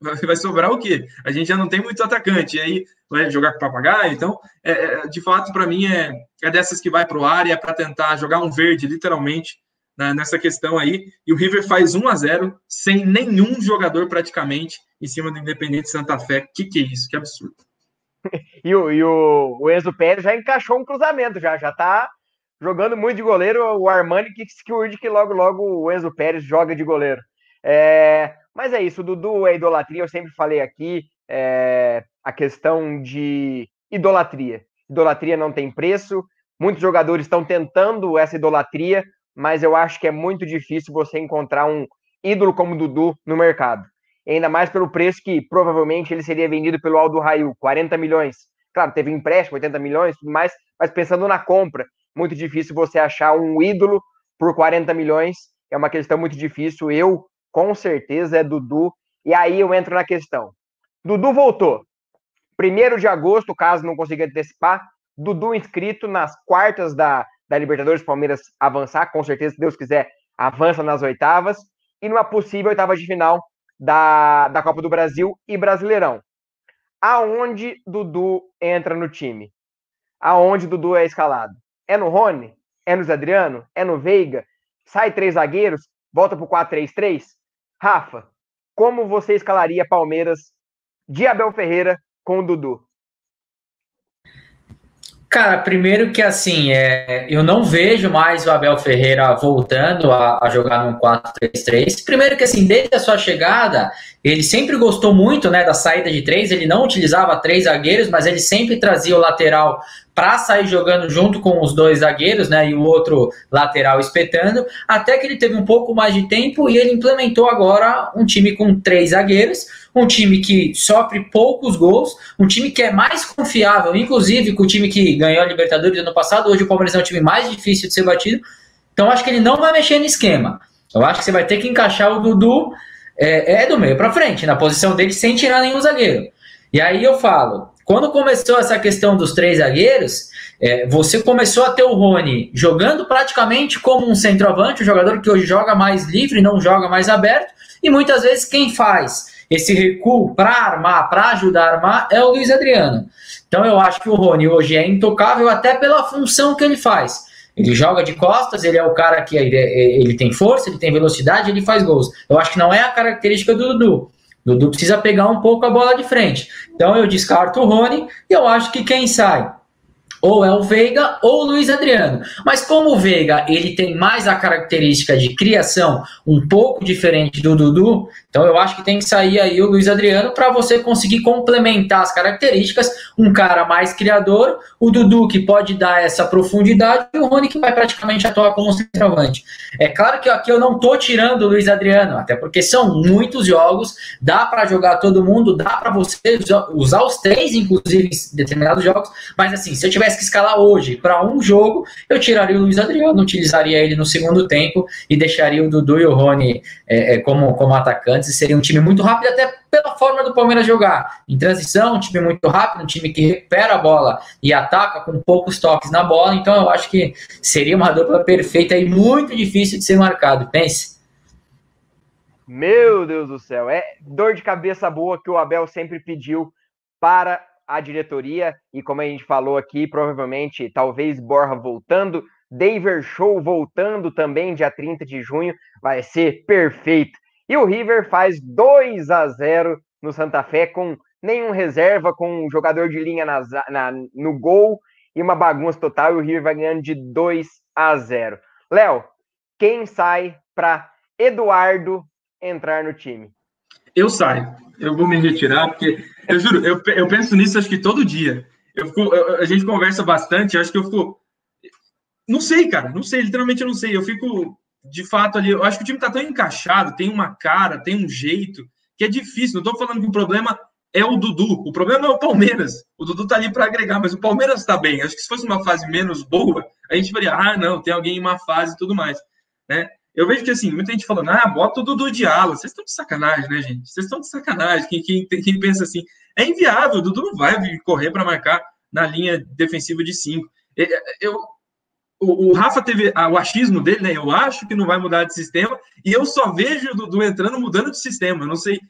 vai sobrar o quê? A gente já não tem muito atacante, e aí vai jogar com papagaio, então, é, é de fato, para mim, é, é dessas que vai para o ar e é para tentar jogar um verde, literalmente, né, nessa questão aí, e o River faz 1 a 0 sem nenhum jogador praticamente em cima do Independente Santa Fé. Que que é isso? Que absurdo. e o, e o, o Enzo Pérez já encaixou um cruzamento, já, já tá jogando muito de goleiro. O Armani que se que logo, logo o Enzo Pérez joga de goleiro. É, mas é isso, Dudu é idolatria, eu sempre falei aqui é, a questão de idolatria. Idolatria não tem preço, muitos jogadores estão tentando essa idolatria, mas eu acho que é muito difícil você encontrar um ídolo como o Dudu no mercado ainda mais pelo preço que provavelmente ele seria vendido pelo Aldo Raio, 40 milhões. Claro, teve empréstimo, 80 milhões, tudo mais, mas pensando na compra, muito difícil você achar um ídolo por 40 milhões. É uma questão muito difícil. Eu, com certeza, é Dudu. E aí eu entro na questão. Dudu voltou. Primeiro de agosto, caso não consiga antecipar, Dudu inscrito nas quartas da, da Libertadores, Palmeiras avançar, com certeza, se Deus quiser, avança nas oitavas. E numa possível oitava de final, da, da Copa do Brasil e Brasileirão. Aonde Dudu entra no time? aonde Dudu é escalado? É no Rony? É no Adriano? É no Veiga? Sai três zagueiros? Volta pro 4-3-3? Rafa, como você escalaria Palmeiras de Abel Ferreira com o Dudu? Cara, primeiro que assim, é, eu não vejo mais o Abel Ferreira voltando a, a jogar no 4-3-3. Primeiro que assim, desde a sua chegada, ele sempre gostou muito né, da saída de três, ele não utilizava três zagueiros, mas ele sempre trazia o lateral para sair jogando junto com os dois zagueiros, né, e o outro lateral espetando, até que ele teve um pouco mais de tempo e ele implementou agora um time com três zagueiros, um time que sofre poucos gols, um time que é mais confiável, inclusive com o time que ganhou a Libertadores ano passado, hoje o Palmeiras é um time mais difícil de ser batido, então acho que ele não vai mexer no esquema. Eu acho que você vai ter que encaixar o Dudu é, é do meio para frente, na posição dele, sem tirar nenhum zagueiro. E aí eu falo, quando começou essa questão dos três zagueiros, é, você começou a ter o Rony jogando praticamente como um centroavante, um jogador que hoje joga mais livre, não joga mais aberto, e muitas vezes quem faz esse recuo para armar, para ajudar a armar, é o Luiz Adriano. Então eu acho que o Rony hoje é intocável até pela função que ele faz. Ele joga de costas, ele é o cara que ele, ele tem força, ele tem velocidade, ele faz gols. Eu acho que não é a característica do Dudu. Dudu precisa pegar um pouco a bola de frente. Então eu descarto o Rony e eu acho que quem sai ou é o Veiga ou o Luiz Adriano. Mas como o Veiga ele tem mais a característica de criação um pouco diferente do Dudu, então eu acho que tem que sair aí o Luiz Adriano para você conseguir complementar as características, um cara mais criador, o Dudu que pode dar essa profundidade e o Rony que vai praticamente atuar como centroavante. É claro que aqui eu não tô tirando o Luiz Adriano, até porque são muitos jogos, dá para jogar todo mundo, dá para você usar os três inclusive em determinados jogos, mas assim, se eu tiver tivesse que escalar hoje para um jogo, eu tiraria o Luiz Adriano, utilizaria ele no segundo tempo e deixaria o Dudu e o Rony é, é, como, como atacantes. Seria um time muito rápido, até pela forma do Palmeiras jogar. Em transição, um time muito rápido, um time que recupera a bola e ataca com poucos toques na bola. Então eu acho que seria uma dupla perfeita e muito difícil de ser marcado. Pense. Meu Deus do céu, é dor de cabeça boa que o Abel sempre pediu para a diretoria e como a gente falou aqui, provavelmente talvez Borra voltando, Daver Show voltando também dia 30 de junho, vai ser perfeito. E o River faz 2 a 0 no Santa Fé com nenhum reserva, com um jogador de linha na, no gol e uma bagunça total, e o River vai ganhando de 2 a 0. Léo, quem sai para Eduardo entrar no time? Eu saio. Eu vou me retirar, porque eu juro, eu, eu penso nisso acho que todo dia. Eu fico, eu, a gente conversa bastante, acho que eu fico. Não sei, cara, não sei, literalmente eu não sei. Eu fico, de fato, ali. Eu acho que o time tá tão encaixado, tem uma cara, tem um jeito, que é difícil. Não tô falando que o problema é o Dudu, o problema é o Palmeiras. O Dudu tá ali para agregar, mas o Palmeiras tá bem. Acho que se fosse uma fase menos boa, a gente faria, ah, não, tem alguém em uma fase e tudo mais, né? Eu vejo que, assim, muita gente falando, ah, bota o Dudu de ala. Vocês estão de sacanagem, né, gente? Vocês estão de sacanagem. Quem, quem, quem pensa assim, é inviável. O Dudu não vai correr para marcar na linha defensiva de cinco. Eu, o, o, Rafa teve o achismo dele, né? Eu acho que não vai mudar de sistema. E eu só vejo o Dudu entrando, mudando de sistema. Eu não sei,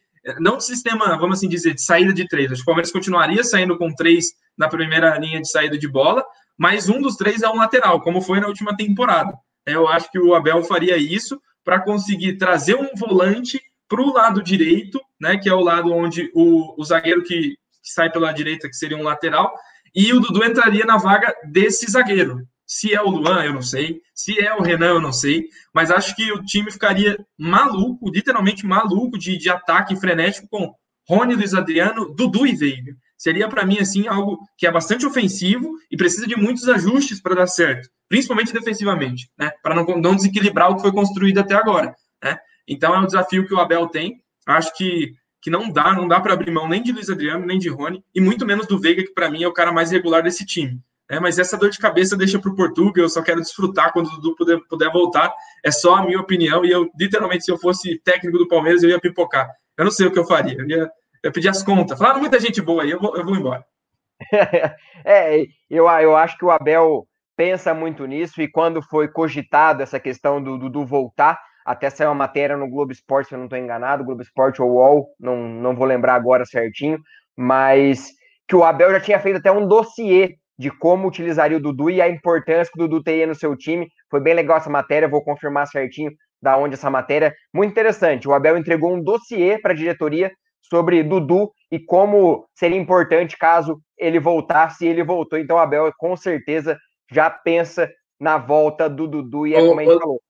não de sistema, vamos assim dizer, de saída de três. Acho que o Palmeiras continuaria saindo com três na primeira linha de saída de bola, mas um dos três é um lateral, como foi na última temporada. Eu acho que o Abel faria isso para conseguir trazer um volante para o lado direito, né, que é o lado onde o, o zagueiro que, que sai pela direita, que seria um lateral, e o Dudu entraria na vaga desse zagueiro. Se é o Luan, eu não sei. Se é o Renan, eu não sei. Mas acho que o time ficaria maluco, literalmente maluco, de, de ataque frenético com Rony, Luiz Adriano, Dudu e Veiga. Seria para mim assim algo que é bastante ofensivo e precisa de muitos ajustes para dar certo principalmente defensivamente, né? Para não, não desequilibrar o que foi construído até agora, né? Então é um desafio que o Abel tem. Acho que, que não dá, não dá para abrir mão nem de Luiz Adriano, nem de Rony, e muito menos do Veiga, que para mim é o cara mais regular desse time. Né? Mas essa dor de cabeça deixa para o Portugal, eu só quero desfrutar quando o Dudu puder, puder voltar. É só a minha opinião, e eu, literalmente, se eu fosse técnico do Palmeiras, eu ia pipocar. Eu não sei o que eu faria, eu ia, eu ia pedir as contas. Falaram muita gente boa aí, eu vou, eu vou embora. é, eu, eu acho que o Abel pensa muito nisso e quando foi cogitado essa questão do Dudu voltar, até saiu uma matéria no Globo Esporte, se eu não estou enganado, Globo Esporte ou UOL, não, não vou lembrar agora certinho, mas que o Abel já tinha feito até um dossiê de como utilizaria o Dudu e a importância que o Dudu teria no seu time. Foi bem legal essa matéria, vou confirmar certinho da onde essa matéria. Muito interessante. O Abel entregou um dossiê para a diretoria sobre Dudu e como seria importante caso ele voltasse e ele voltou. Então Abel com certeza já pensa na volta do Dudu e é ô, como ô, falou.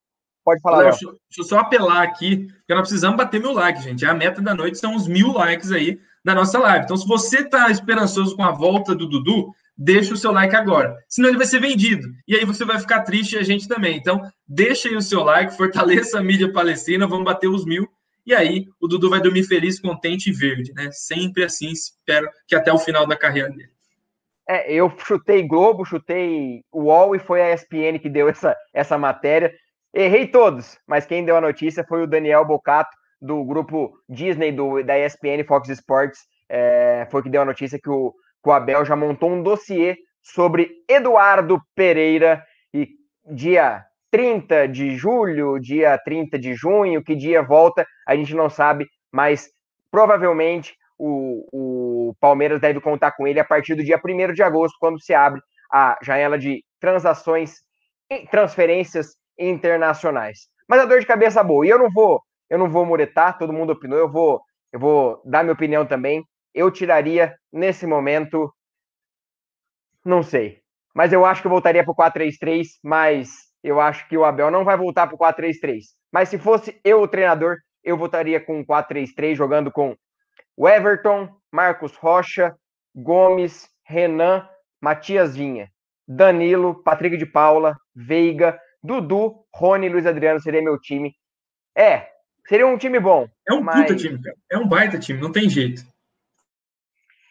Pode falar, Léo. Deixa, deixa eu só apelar aqui, porque nós precisamos bater meu like, gente. A meta da noite são uns mil likes aí na nossa live. Então, se você está esperançoso com a volta do Dudu, deixa o seu like agora. Senão ele vai ser vendido. E aí você vai ficar triste e a gente também. Então, deixa aí o seu like, fortaleça a mídia palestina, vamos bater os mil. E aí o Dudu vai dormir feliz, contente e verde, né? Sempre assim, espero que até o final da carreira dele. É, eu chutei Globo, chutei UOL e foi a ESPN que deu essa, essa matéria. Errei todos, mas quem deu a notícia foi o Daniel Bocato, do grupo Disney do, da ESPN Fox Sports. É, foi que deu a notícia que o o Abel já montou um dossiê sobre Eduardo Pereira e dia 30 de julho, dia 30 de junho, que dia volta, a gente não sabe, mas provavelmente o, o Palmeiras deve contar com ele a partir do dia 1 de agosto, quando se abre a janela de transações e transferências internacionais. Mas a dor de cabeça boa. E eu não vou, eu não vou muretar, todo mundo opinou, eu vou, eu vou dar minha opinião também eu tiraria nesse momento. Não sei. Mas eu acho que eu voltaria para o 4-3-3, mas eu acho que o Abel não vai voltar para o 4-3-3. Mas se fosse eu o treinador, eu voltaria com o 4-3-3, jogando com o Everton, Marcos Rocha, Gomes, Renan, Matias Vinha, Danilo, Patrick de Paula, Veiga, Dudu, Rony e Luiz Adriano seria meu time. É, seria um time bom. É um mas... puta time, cara. É um baita time, não tem jeito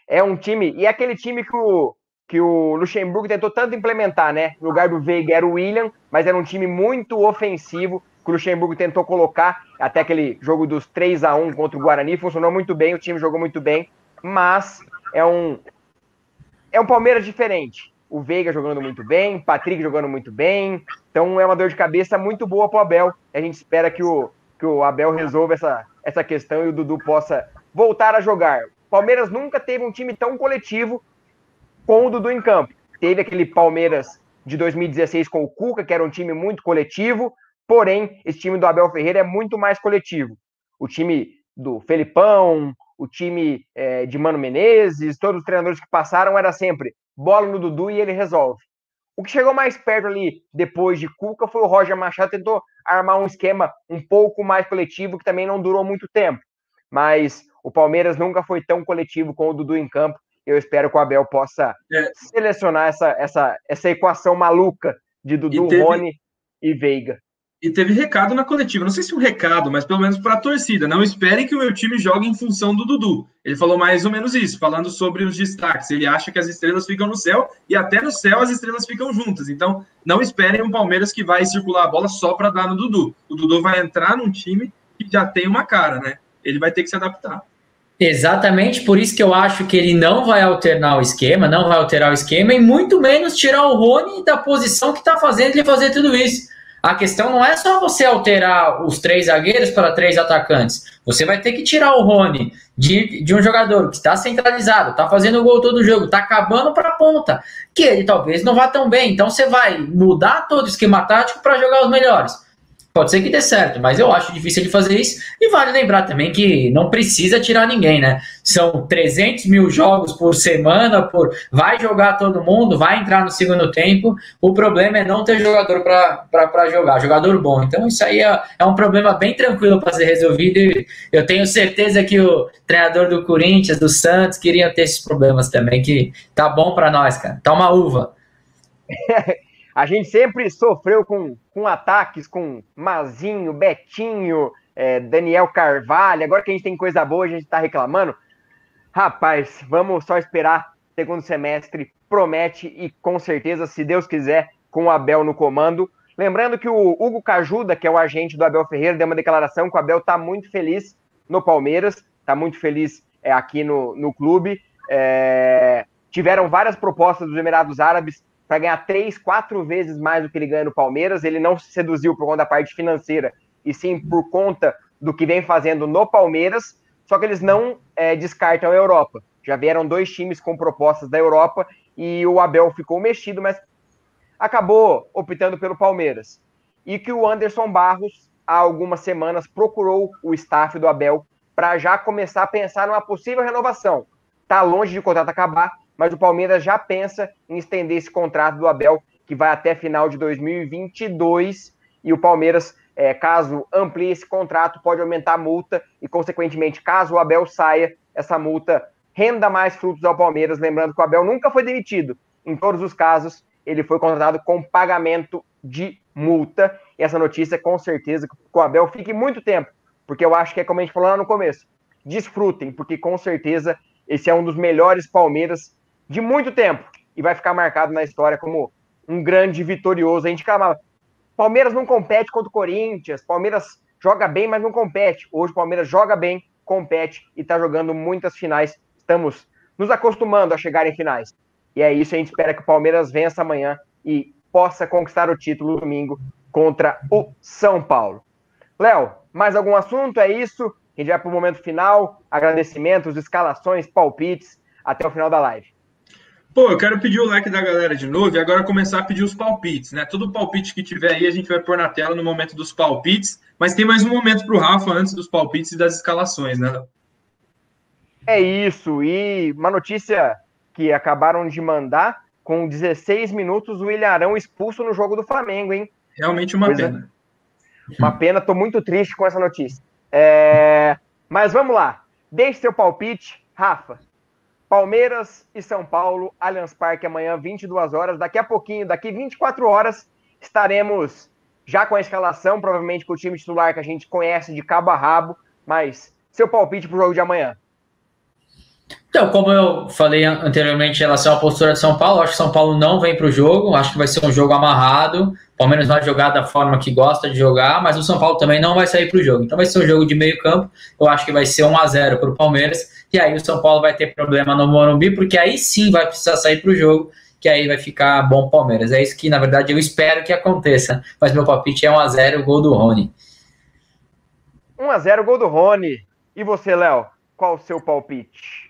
é um time, e é aquele time que o, que o Luxemburgo tentou tanto implementar, né? No lugar do Veiga era o William, mas era um time muito ofensivo que o Luxemburgo tentou colocar, até aquele jogo dos 3 a 1 contra o Guarani, funcionou muito bem, o time jogou muito bem, mas é um é um Palmeiras diferente. O Veiga jogando muito bem, Patrick jogando muito bem, então é uma dor de cabeça muito boa para o Abel. A gente espera que o, que o Abel resolva essa, essa questão e o Dudu possa voltar a jogar. Palmeiras nunca teve um time tão coletivo com o Dudu em campo. Teve aquele Palmeiras de 2016 com o Cuca, que era um time muito coletivo, porém, esse time do Abel Ferreira é muito mais coletivo. O time do Felipão, o time é, de Mano Menezes, todos os treinadores que passaram era sempre bola no Dudu e ele resolve. O que chegou mais perto ali depois de Cuca foi o Roger Machado, tentou armar um esquema um pouco mais coletivo, que também não durou muito tempo. Mas o Palmeiras nunca foi tão coletivo com o Dudu em campo. Eu espero que o Abel possa é. selecionar essa, essa, essa equação maluca de Dudu, e teve, Rony e Veiga. E teve recado na coletiva, não sei se um recado, mas pelo menos para a torcida. Não esperem que o meu time jogue em função do Dudu. Ele falou mais ou menos isso, falando sobre os destaques. Ele acha que as estrelas ficam no céu e até no céu as estrelas ficam juntas. Então, não esperem um Palmeiras que vai circular a bola só para dar no Dudu. O Dudu vai entrar num time que já tem uma cara, né? Ele vai ter que se adaptar. Exatamente por isso que eu acho que ele não vai alternar o esquema, não vai alterar o esquema e muito menos tirar o Rony da posição que está fazendo ele fazer tudo isso. A questão não é só você alterar os três zagueiros para três atacantes. Você vai ter que tirar o Rony de, de um jogador que está centralizado, está fazendo gol todo jogo, está acabando para a ponta, que ele talvez não vá tão bem. Então você vai mudar todo o esquema tático para jogar os melhores. Pode ser que dê certo, mas eu acho difícil ele fazer isso. E vale lembrar também que não precisa tirar ninguém, né? São 300 mil jogos por semana, por vai jogar todo mundo, vai entrar no segundo tempo. O problema é não ter jogador para jogar, jogador bom. Então isso aí é, é um problema bem tranquilo para ser resolvido. E eu tenho certeza que o treinador do Corinthians, do Santos, queria ter esses problemas também, que tá bom para nós, cara. Tá uma uva. A gente sempre sofreu com, com ataques com Mazinho, Betinho, é, Daniel Carvalho. Agora que a gente tem coisa boa, a gente está reclamando. Rapaz, vamos só esperar. Segundo semestre promete e com certeza, se Deus quiser, com o Abel no comando. Lembrando que o Hugo Cajuda, que é o agente do Abel Ferreira, deu uma declaração que o Abel está muito feliz no Palmeiras, está muito feliz é, aqui no, no clube. É, tiveram várias propostas dos Emirados Árabes para ganhar três, quatro vezes mais do que ele ganha no Palmeiras. Ele não se seduziu por conta da parte financeira, e sim por conta do que vem fazendo no Palmeiras. Só que eles não é, descartam a Europa. Já vieram dois times com propostas da Europa e o Abel ficou mexido, mas acabou optando pelo Palmeiras. E que o Anderson Barros, há algumas semanas, procurou o staff do Abel para já começar a pensar numa possível renovação. Está longe de o contrato acabar, mas o Palmeiras já pensa em estender esse contrato do Abel, que vai até final de 2022, e o Palmeiras, é, caso amplie esse contrato, pode aumentar a multa, e, consequentemente, caso o Abel saia, essa multa renda mais frutos ao Palmeiras. Lembrando que o Abel nunca foi demitido. Em todos os casos, ele foi contratado com pagamento de multa. E essa notícia, com certeza, que o Abel fique muito tempo, porque eu acho que é como a gente falou lá no começo. Desfrutem, porque com certeza esse é um dos melhores Palmeiras de muito tempo e vai ficar marcado na história como um grande vitorioso. A gente calma, Palmeiras não compete contra o Corinthians, Palmeiras joga bem, mas não compete. Hoje o Palmeiras joga bem, compete e está jogando muitas finais estamos nos acostumando a chegar em finais. E é isso, a gente espera que o Palmeiras vença amanhã e possa conquistar o título domingo contra o São Paulo. Léo, mais algum assunto? É isso? A gente vai para o momento final. Agradecimentos, escalações, palpites, até o final da live. Pô, eu quero pedir o like da galera de novo e agora começar a pedir os palpites, né? Todo palpite que tiver aí a gente vai pôr na tela no momento dos palpites, mas tem mais um momento para o Rafa antes dos palpites e das escalações, né? É isso. E uma notícia que acabaram de mandar: com 16 minutos, o Ilharão expulso no jogo do Flamengo, hein? Realmente uma Coisa... pena. Uma pena, tô muito triste com essa notícia. É... Mas vamos lá. Deixe seu palpite, Rafa. Palmeiras e São Paulo, Allianz Parque, amanhã, 22 horas. Daqui a pouquinho, daqui 24 horas, estaremos já com a escalação, provavelmente com o time titular que a gente conhece de cabo a rabo. Mas seu palpite para o jogo de amanhã. Então, como eu falei anteriormente em relação à postura de São Paulo, acho que São Paulo não vem para o jogo, acho que vai ser um jogo amarrado. O Palmeiras vai jogar da forma que gosta de jogar, mas o São Paulo também não vai sair para o jogo. Então vai ser um jogo de meio campo. Eu acho que vai ser 1 a 0 para o Palmeiras. E aí o São Paulo vai ter problema no Morumbi, porque aí sim vai precisar sair para o jogo, que aí vai ficar bom Palmeiras. É isso que, na verdade, eu espero que aconteça. Mas meu palpite é 1 a 0 gol do Rony. 1 a 0 gol do Rony. E você, Léo? Qual o seu palpite?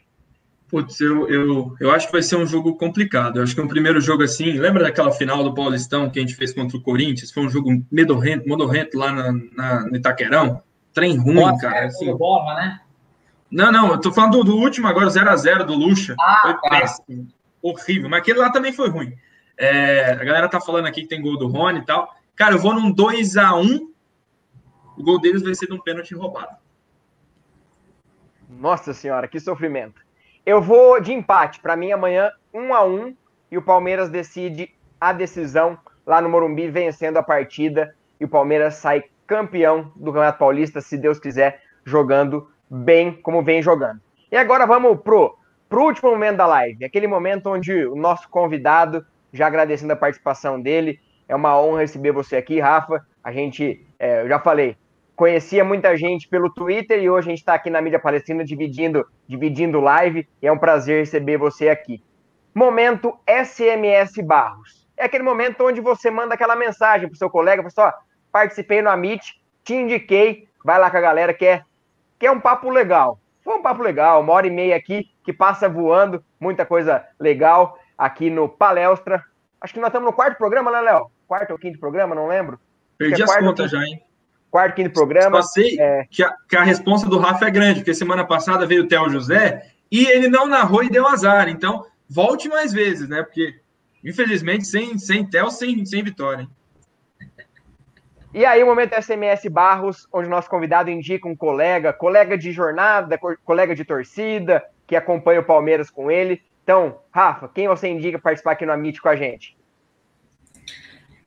Putz, eu, eu, eu acho que vai ser um jogo complicado. Eu acho que um primeiro jogo assim. Lembra daquela final do Paulistão que a gente fez contra o Corinthians? Foi um jogo medorrento, modorrento lá na, na, no Itaquerão. Trem ruim, Nossa, cara. Assim. Bola, né? Não, não, eu tô falando do, do último agora, 0x0 do Lucha. Ah, foi tá. péssimo. Horrível. Mas aquele lá também foi ruim. É, a galera tá falando aqui que tem gol do Rony e tal. Cara, eu vou num 2x1. O gol deles vai ser de um pênalti roubado. Nossa senhora, que sofrimento. Eu vou de empate. Para mim, amanhã, um a um, e o Palmeiras decide a decisão lá no Morumbi, vencendo a partida. E o Palmeiras sai campeão do Campeonato Paulista, se Deus quiser, jogando bem como vem jogando. E agora vamos pro, pro último momento da live, aquele momento onde o nosso convidado, já agradecendo a participação dele, é uma honra receber você aqui, Rafa. A gente, é, eu já falei, conhecia muita gente pelo Twitter e hoje a gente está aqui na mídia palestina dividindo, dividindo live e é um prazer receber você aqui. Momento SMS Barros. É aquele momento onde você manda aquela mensagem pro seu colega, pessoal, participei no Amit, te indiquei, vai lá com a galera que é, que é um papo legal. Foi um papo legal, uma hora e meia aqui que passa voando, muita coisa legal aqui no Palestra. Acho que nós estamos no quarto programa, né, Léo? Quarto ou quinto programa, não lembro. Perdi é as contas já, hein? Quarto, quinto programa. Só sei é... que, a, que a resposta do Rafa é grande, porque semana passada veio o Theo José e ele não narrou e deu azar. Então, volte mais vezes, né? Porque, infelizmente, sem, sem Theo, sem, sem vitória. Hein? E aí, o momento SMS Barros, onde o nosso convidado indica um colega, colega de jornada, colega de torcida, que acompanha o Palmeiras com ele. Então, Rafa, quem você indica participar aqui no Amit com a gente?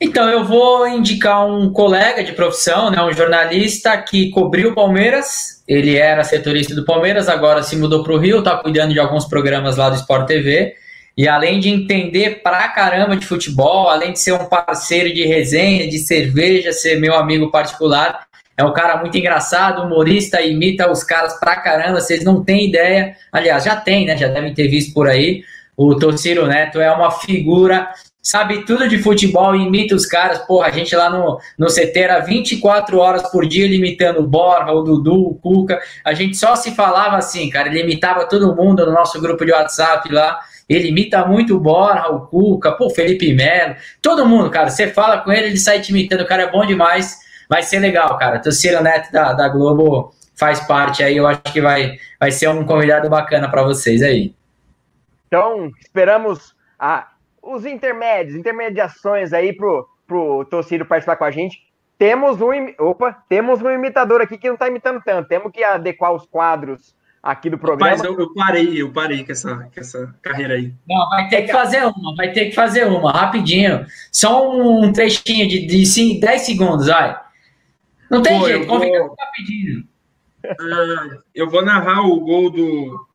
Então, eu vou indicar um colega de profissão, né, um jornalista que cobriu o Palmeiras. Ele era setorista do Palmeiras, agora se mudou para o Rio, está cuidando de alguns programas lá do Sport TV. E além de entender pra caramba de futebol, além de ser um parceiro de resenha, de cerveja, ser meu amigo particular, é um cara muito engraçado, humorista, imita os caras pra caramba, vocês não têm ideia. Aliás, já tem, né? Já devem ter visto por aí. O Tociro Neto é uma figura sabe tudo de futebol, imita os caras. Porra, a gente lá no, no CT era 24 horas por dia limitando o Borja, o Dudu, o Cuca. A gente só se falava assim, cara. Ele imitava todo mundo no nosso grupo de WhatsApp lá. Ele imita muito o Borja, o Cuca, pô, Felipe Melo, todo mundo, cara. Você fala com ele, ele sai te imitando. O cara é bom demais. Vai ser legal, cara. O Ciro Neto da, da Globo faz parte aí. Eu acho que vai, vai ser um convidado bacana para vocês aí. Então, esperamos a os intermédios, intermediações aí pro, pro torcido participar com a gente. Temos um, opa, temos um imitador aqui que não está imitando tanto. Temos que adequar os quadros aqui do programa. Mas eu, eu, parei, eu parei com essa, com essa carreira aí. Não, vai ter que fazer uma, vai ter que fazer uma, rapidinho. Só um trechinho de, de 5, 10 segundos, vai. Não tem Pô, jeito, vou... rapidinho. Uh, eu vou narrar o gol do,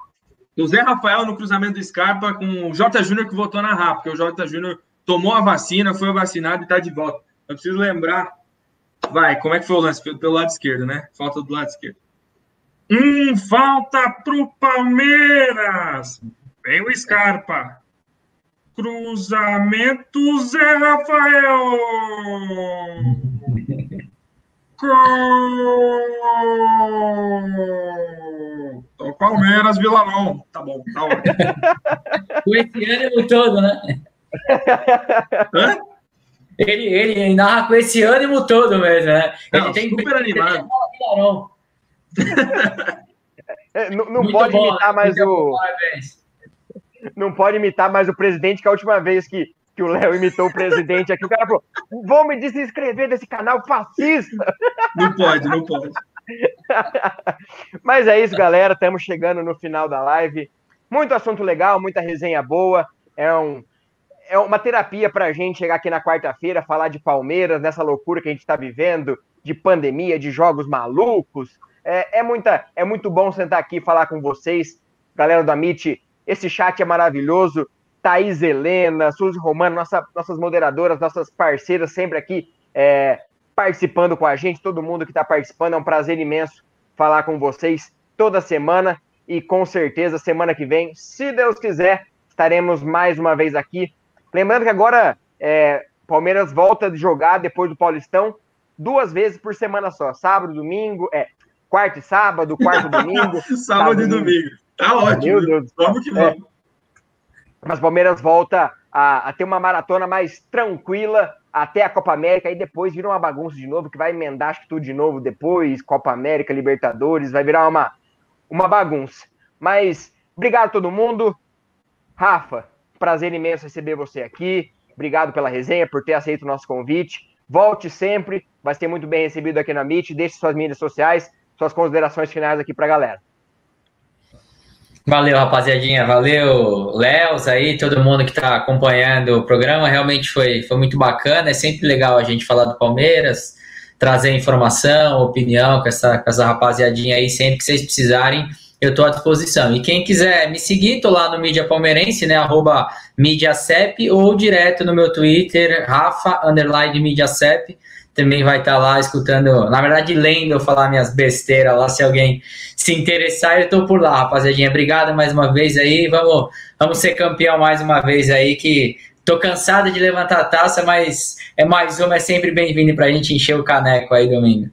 do Zé Rafael no cruzamento do Scarpa com o Jota Júnior que votou na RAP, porque o Jota Júnior tomou a vacina, foi vacinado e está de volta. Eu preciso lembrar. Vai, como é que foi o lance? Pelo lado esquerdo, né? Falta do lado esquerdo. Hum, falta pro Palmeiras. Vem o Scarpa. Cruzamento Zé Rafael. Gol! Palmeiras, Villalão. Tá bom, tá ótimo. Com esse ânimo todo, né? Hã? Ele, ele narra com esse ânimo todo mesmo, né? Ele tem super animado. É, não, não pode bom, imitar mais o. Bom, não pode imitar mais o presidente, que a última vez que que o Léo imitou o presidente aqui, o cara falou: vou me desinscrever desse canal fascista. Não pode, não pode. Mas é isso, galera. Estamos chegando no final da live. Muito assunto legal, muita resenha boa. É, um, é uma terapia para a gente chegar aqui na quarta-feira, falar de Palmeiras, nessa loucura que a gente está vivendo, de pandemia, de jogos malucos. É, é, muita, é muito bom sentar aqui e falar com vocês. Galera do Amit, esse chat é maravilhoso. Thaís Helena, Suzy Romano, nossa, nossas moderadoras, nossas parceiras sempre aqui é, participando com a gente, todo mundo que está participando, é um prazer imenso falar com vocês toda semana e com certeza semana que vem, se Deus quiser, estaremos mais uma vez aqui. Lembrando que agora é, Palmeiras volta de jogar depois do Paulistão duas vezes por semana só, sábado, domingo, é quarto e sábado, quarto e domingo. sábado, sábado e domingo. Tá ótimo. Vamos que vamos. É, mas o Palmeiras volta a, a, ter uma maratona mais tranquila até a Copa América, e depois vira uma bagunça de novo, que vai emendar acho que tudo de novo depois, Copa América, Libertadores, vai virar uma, uma bagunça. Mas obrigado a todo mundo. Rafa, prazer imenso receber você aqui. Obrigado pela resenha, por ter aceito o nosso convite. Volte sempre, vai ser muito bem recebido aqui na Meet. Deixe suas mídias sociais, suas considerações finais aqui para a galera. Valeu, rapaziadinha. Valeu, Léos aí, todo mundo que está acompanhando o programa. Realmente foi, foi muito bacana. É sempre legal a gente falar do Palmeiras, trazer informação, opinião com essa, com essa rapaziadinha aí. Sempre que vocês precisarem, eu estou à disposição. E quem quiser me seguir, tô lá no Mídia Palmeirense, né? Arroba MídiaCep ou direto no meu Twitter, Rafa, underline MídiaCep também vai estar tá lá escutando, na verdade, lendo eu falar minhas besteiras lá. Se alguém se interessar, eu estou por lá, rapaziadinha. Obrigado mais uma vez aí. Vamos, vamos ser campeão mais uma vez aí. Que tô cansado de levantar a taça, mas é mais uma, é sempre bem-vindo para a gente encher o caneco aí domingo.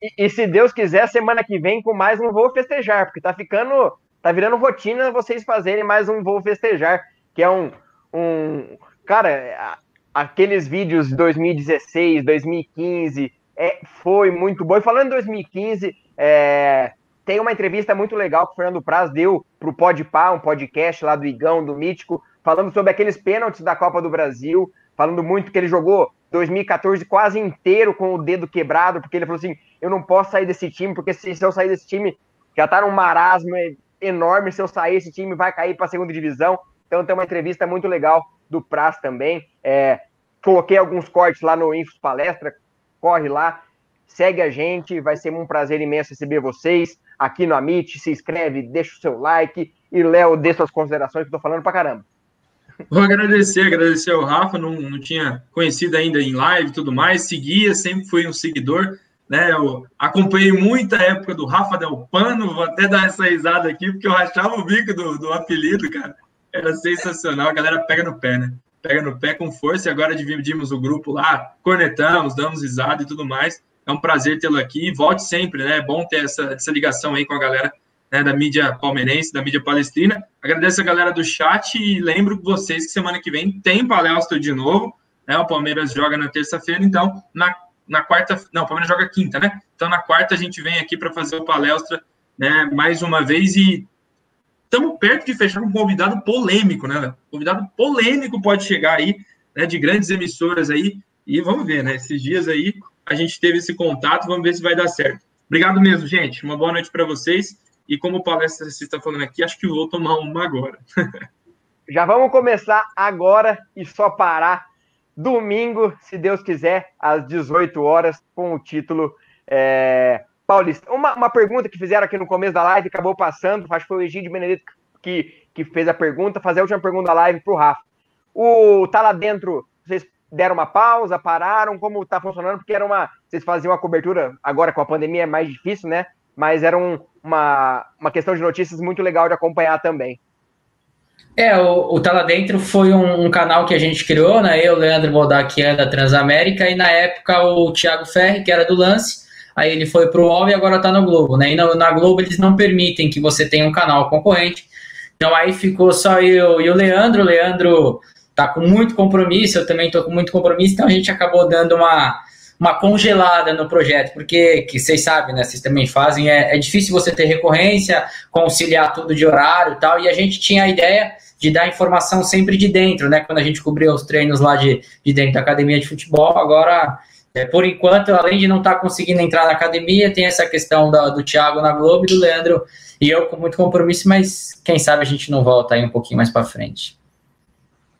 E, e, se Deus quiser, semana que vem com mais um voo festejar, porque tá ficando, tá virando rotina vocês fazerem mais um voo festejar, que é um, um cara, aqueles vídeos de 2016, 2015, é, foi muito bom. E falando em 2015, é, tem uma entrevista muito legal que o Fernando Praz deu para o Podpah, um podcast lá do Igão, do Mítico, falando sobre aqueles pênaltis da Copa do Brasil, falando muito que ele jogou 2014 quase inteiro com o dedo quebrado, porque ele falou assim, eu não posso sair desse time, porque se, eu sair desse time, já tá num marasmo enorme, se eu sair, esse time vai cair para a segunda divisão. Então tem uma entrevista muito legal do Praz também. É, coloquei alguns cortes lá no Infos Palestra, corre lá, segue a gente, vai ser um prazer imenso receber vocês aqui no Amit, se inscreve, deixa o seu like e Léo, dê suas considerações que eu tô falando pra caramba. Vou agradecer, agradecer ao Rafa, não, não tinha conhecido ainda em live e tudo mais, seguia, sempre fui um seguidor, né? Eu acompanhei muita época do Rafa Del Pano, vou até dar essa risada aqui, porque eu rachava o bico do, do apelido, cara. Era sensacional, a galera pega no pé, né? pega no pé com força e agora dividimos o grupo lá, cornetamos, damos risada e tudo mais. É um prazer tê-lo aqui. Volte sempre, né? É bom ter essa, essa ligação aí com a galera né, da mídia palmeirense, da mídia palestrina. Agradeço a galera do chat e lembro vocês que semana que vem tem palestra de novo. Né, o Palmeiras joga na terça-feira, então na, na quarta. Não, o Palmeiras joga quinta, né? Então na quarta a gente vem aqui para fazer o palestra né, mais uma vez e estamos perto de fechar um convidado polêmico, né? Convidado polêmico pode chegar aí, né, de grandes emissoras aí, e vamos ver, né? Esses dias aí a gente teve esse contato, vamos ver se vai dar certo. Obrigado mesmo, gente. Uma boa noite para vocês. E como o palestra está falando aqui, acho que vou tomar uma agora. Já vamos começar agora e só parar domingo, se Deus quiser, às 18 horas, com o título é, Paulista. Uma, uma pergunta que fizeram aqui no começo da live, acabou passando, acho que foi o Egídio Benedito que, que fez a pergunta, fazer a última pergunta da live para o Rafa. O Tá Lá Dentro, vocês deram uma pausa, pararam, como está funcionando? Porque era uma, vocês faziam a cobertura, agora com a pandemia é mais difícil, né? Mas era um, uma, uma questão de notícias muito legal de acompanhar também. É, o, o Tá Lá Dentro foi um, um, canal que a gente criou, né? Eu, Leandro Bodar, que é da Transamérica, e na época o Thiago Ferri, que era do Lance, aí ele foi pro UOL e agora tá no Globo, né? E na, na Globo eles não permitem que você tenha um canal concorrente. Então aí ficou só eu e o Leandro. O Leandro tá com muito compromisso, eu também tô com muito compromisso, então a gente acabou dando uma uma congelada no projeto, porque, que vocês sabem, né, vocês também fazem, é, é difícil você ter recorrência, conciliar tudo de horário e tal, e a gente tinha a ideia de dar informação sempre de dentro, né, quando a gente cobriu os treinos lá de, de dentro da academia de futebol, agora, é, por enquanto, além de não estar tá conseguindo entrar na academia, tem essa questão da, do Thiago na Globo e do Leandro e eu com muito compromisso, mas quem sabe a gente não volta aí um pouquinho mais para frente.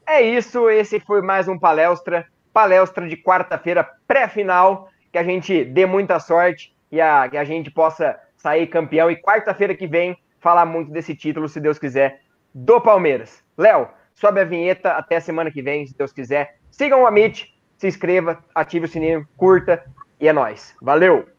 É isso, esse foi mais um palestra palestra de quarta-feira pré-final, que a gente dê muita sorte e a, que a gente possa sair campeão. E quarta-feira que vem, falar muito desse título, se Deus quiser, do Palmeiras. Léo, sobe a vinheta até semana que vem, se Deus quiser. Sigam o Amit, se inscreva, ative o sininho, curta e é nóis. Valeu!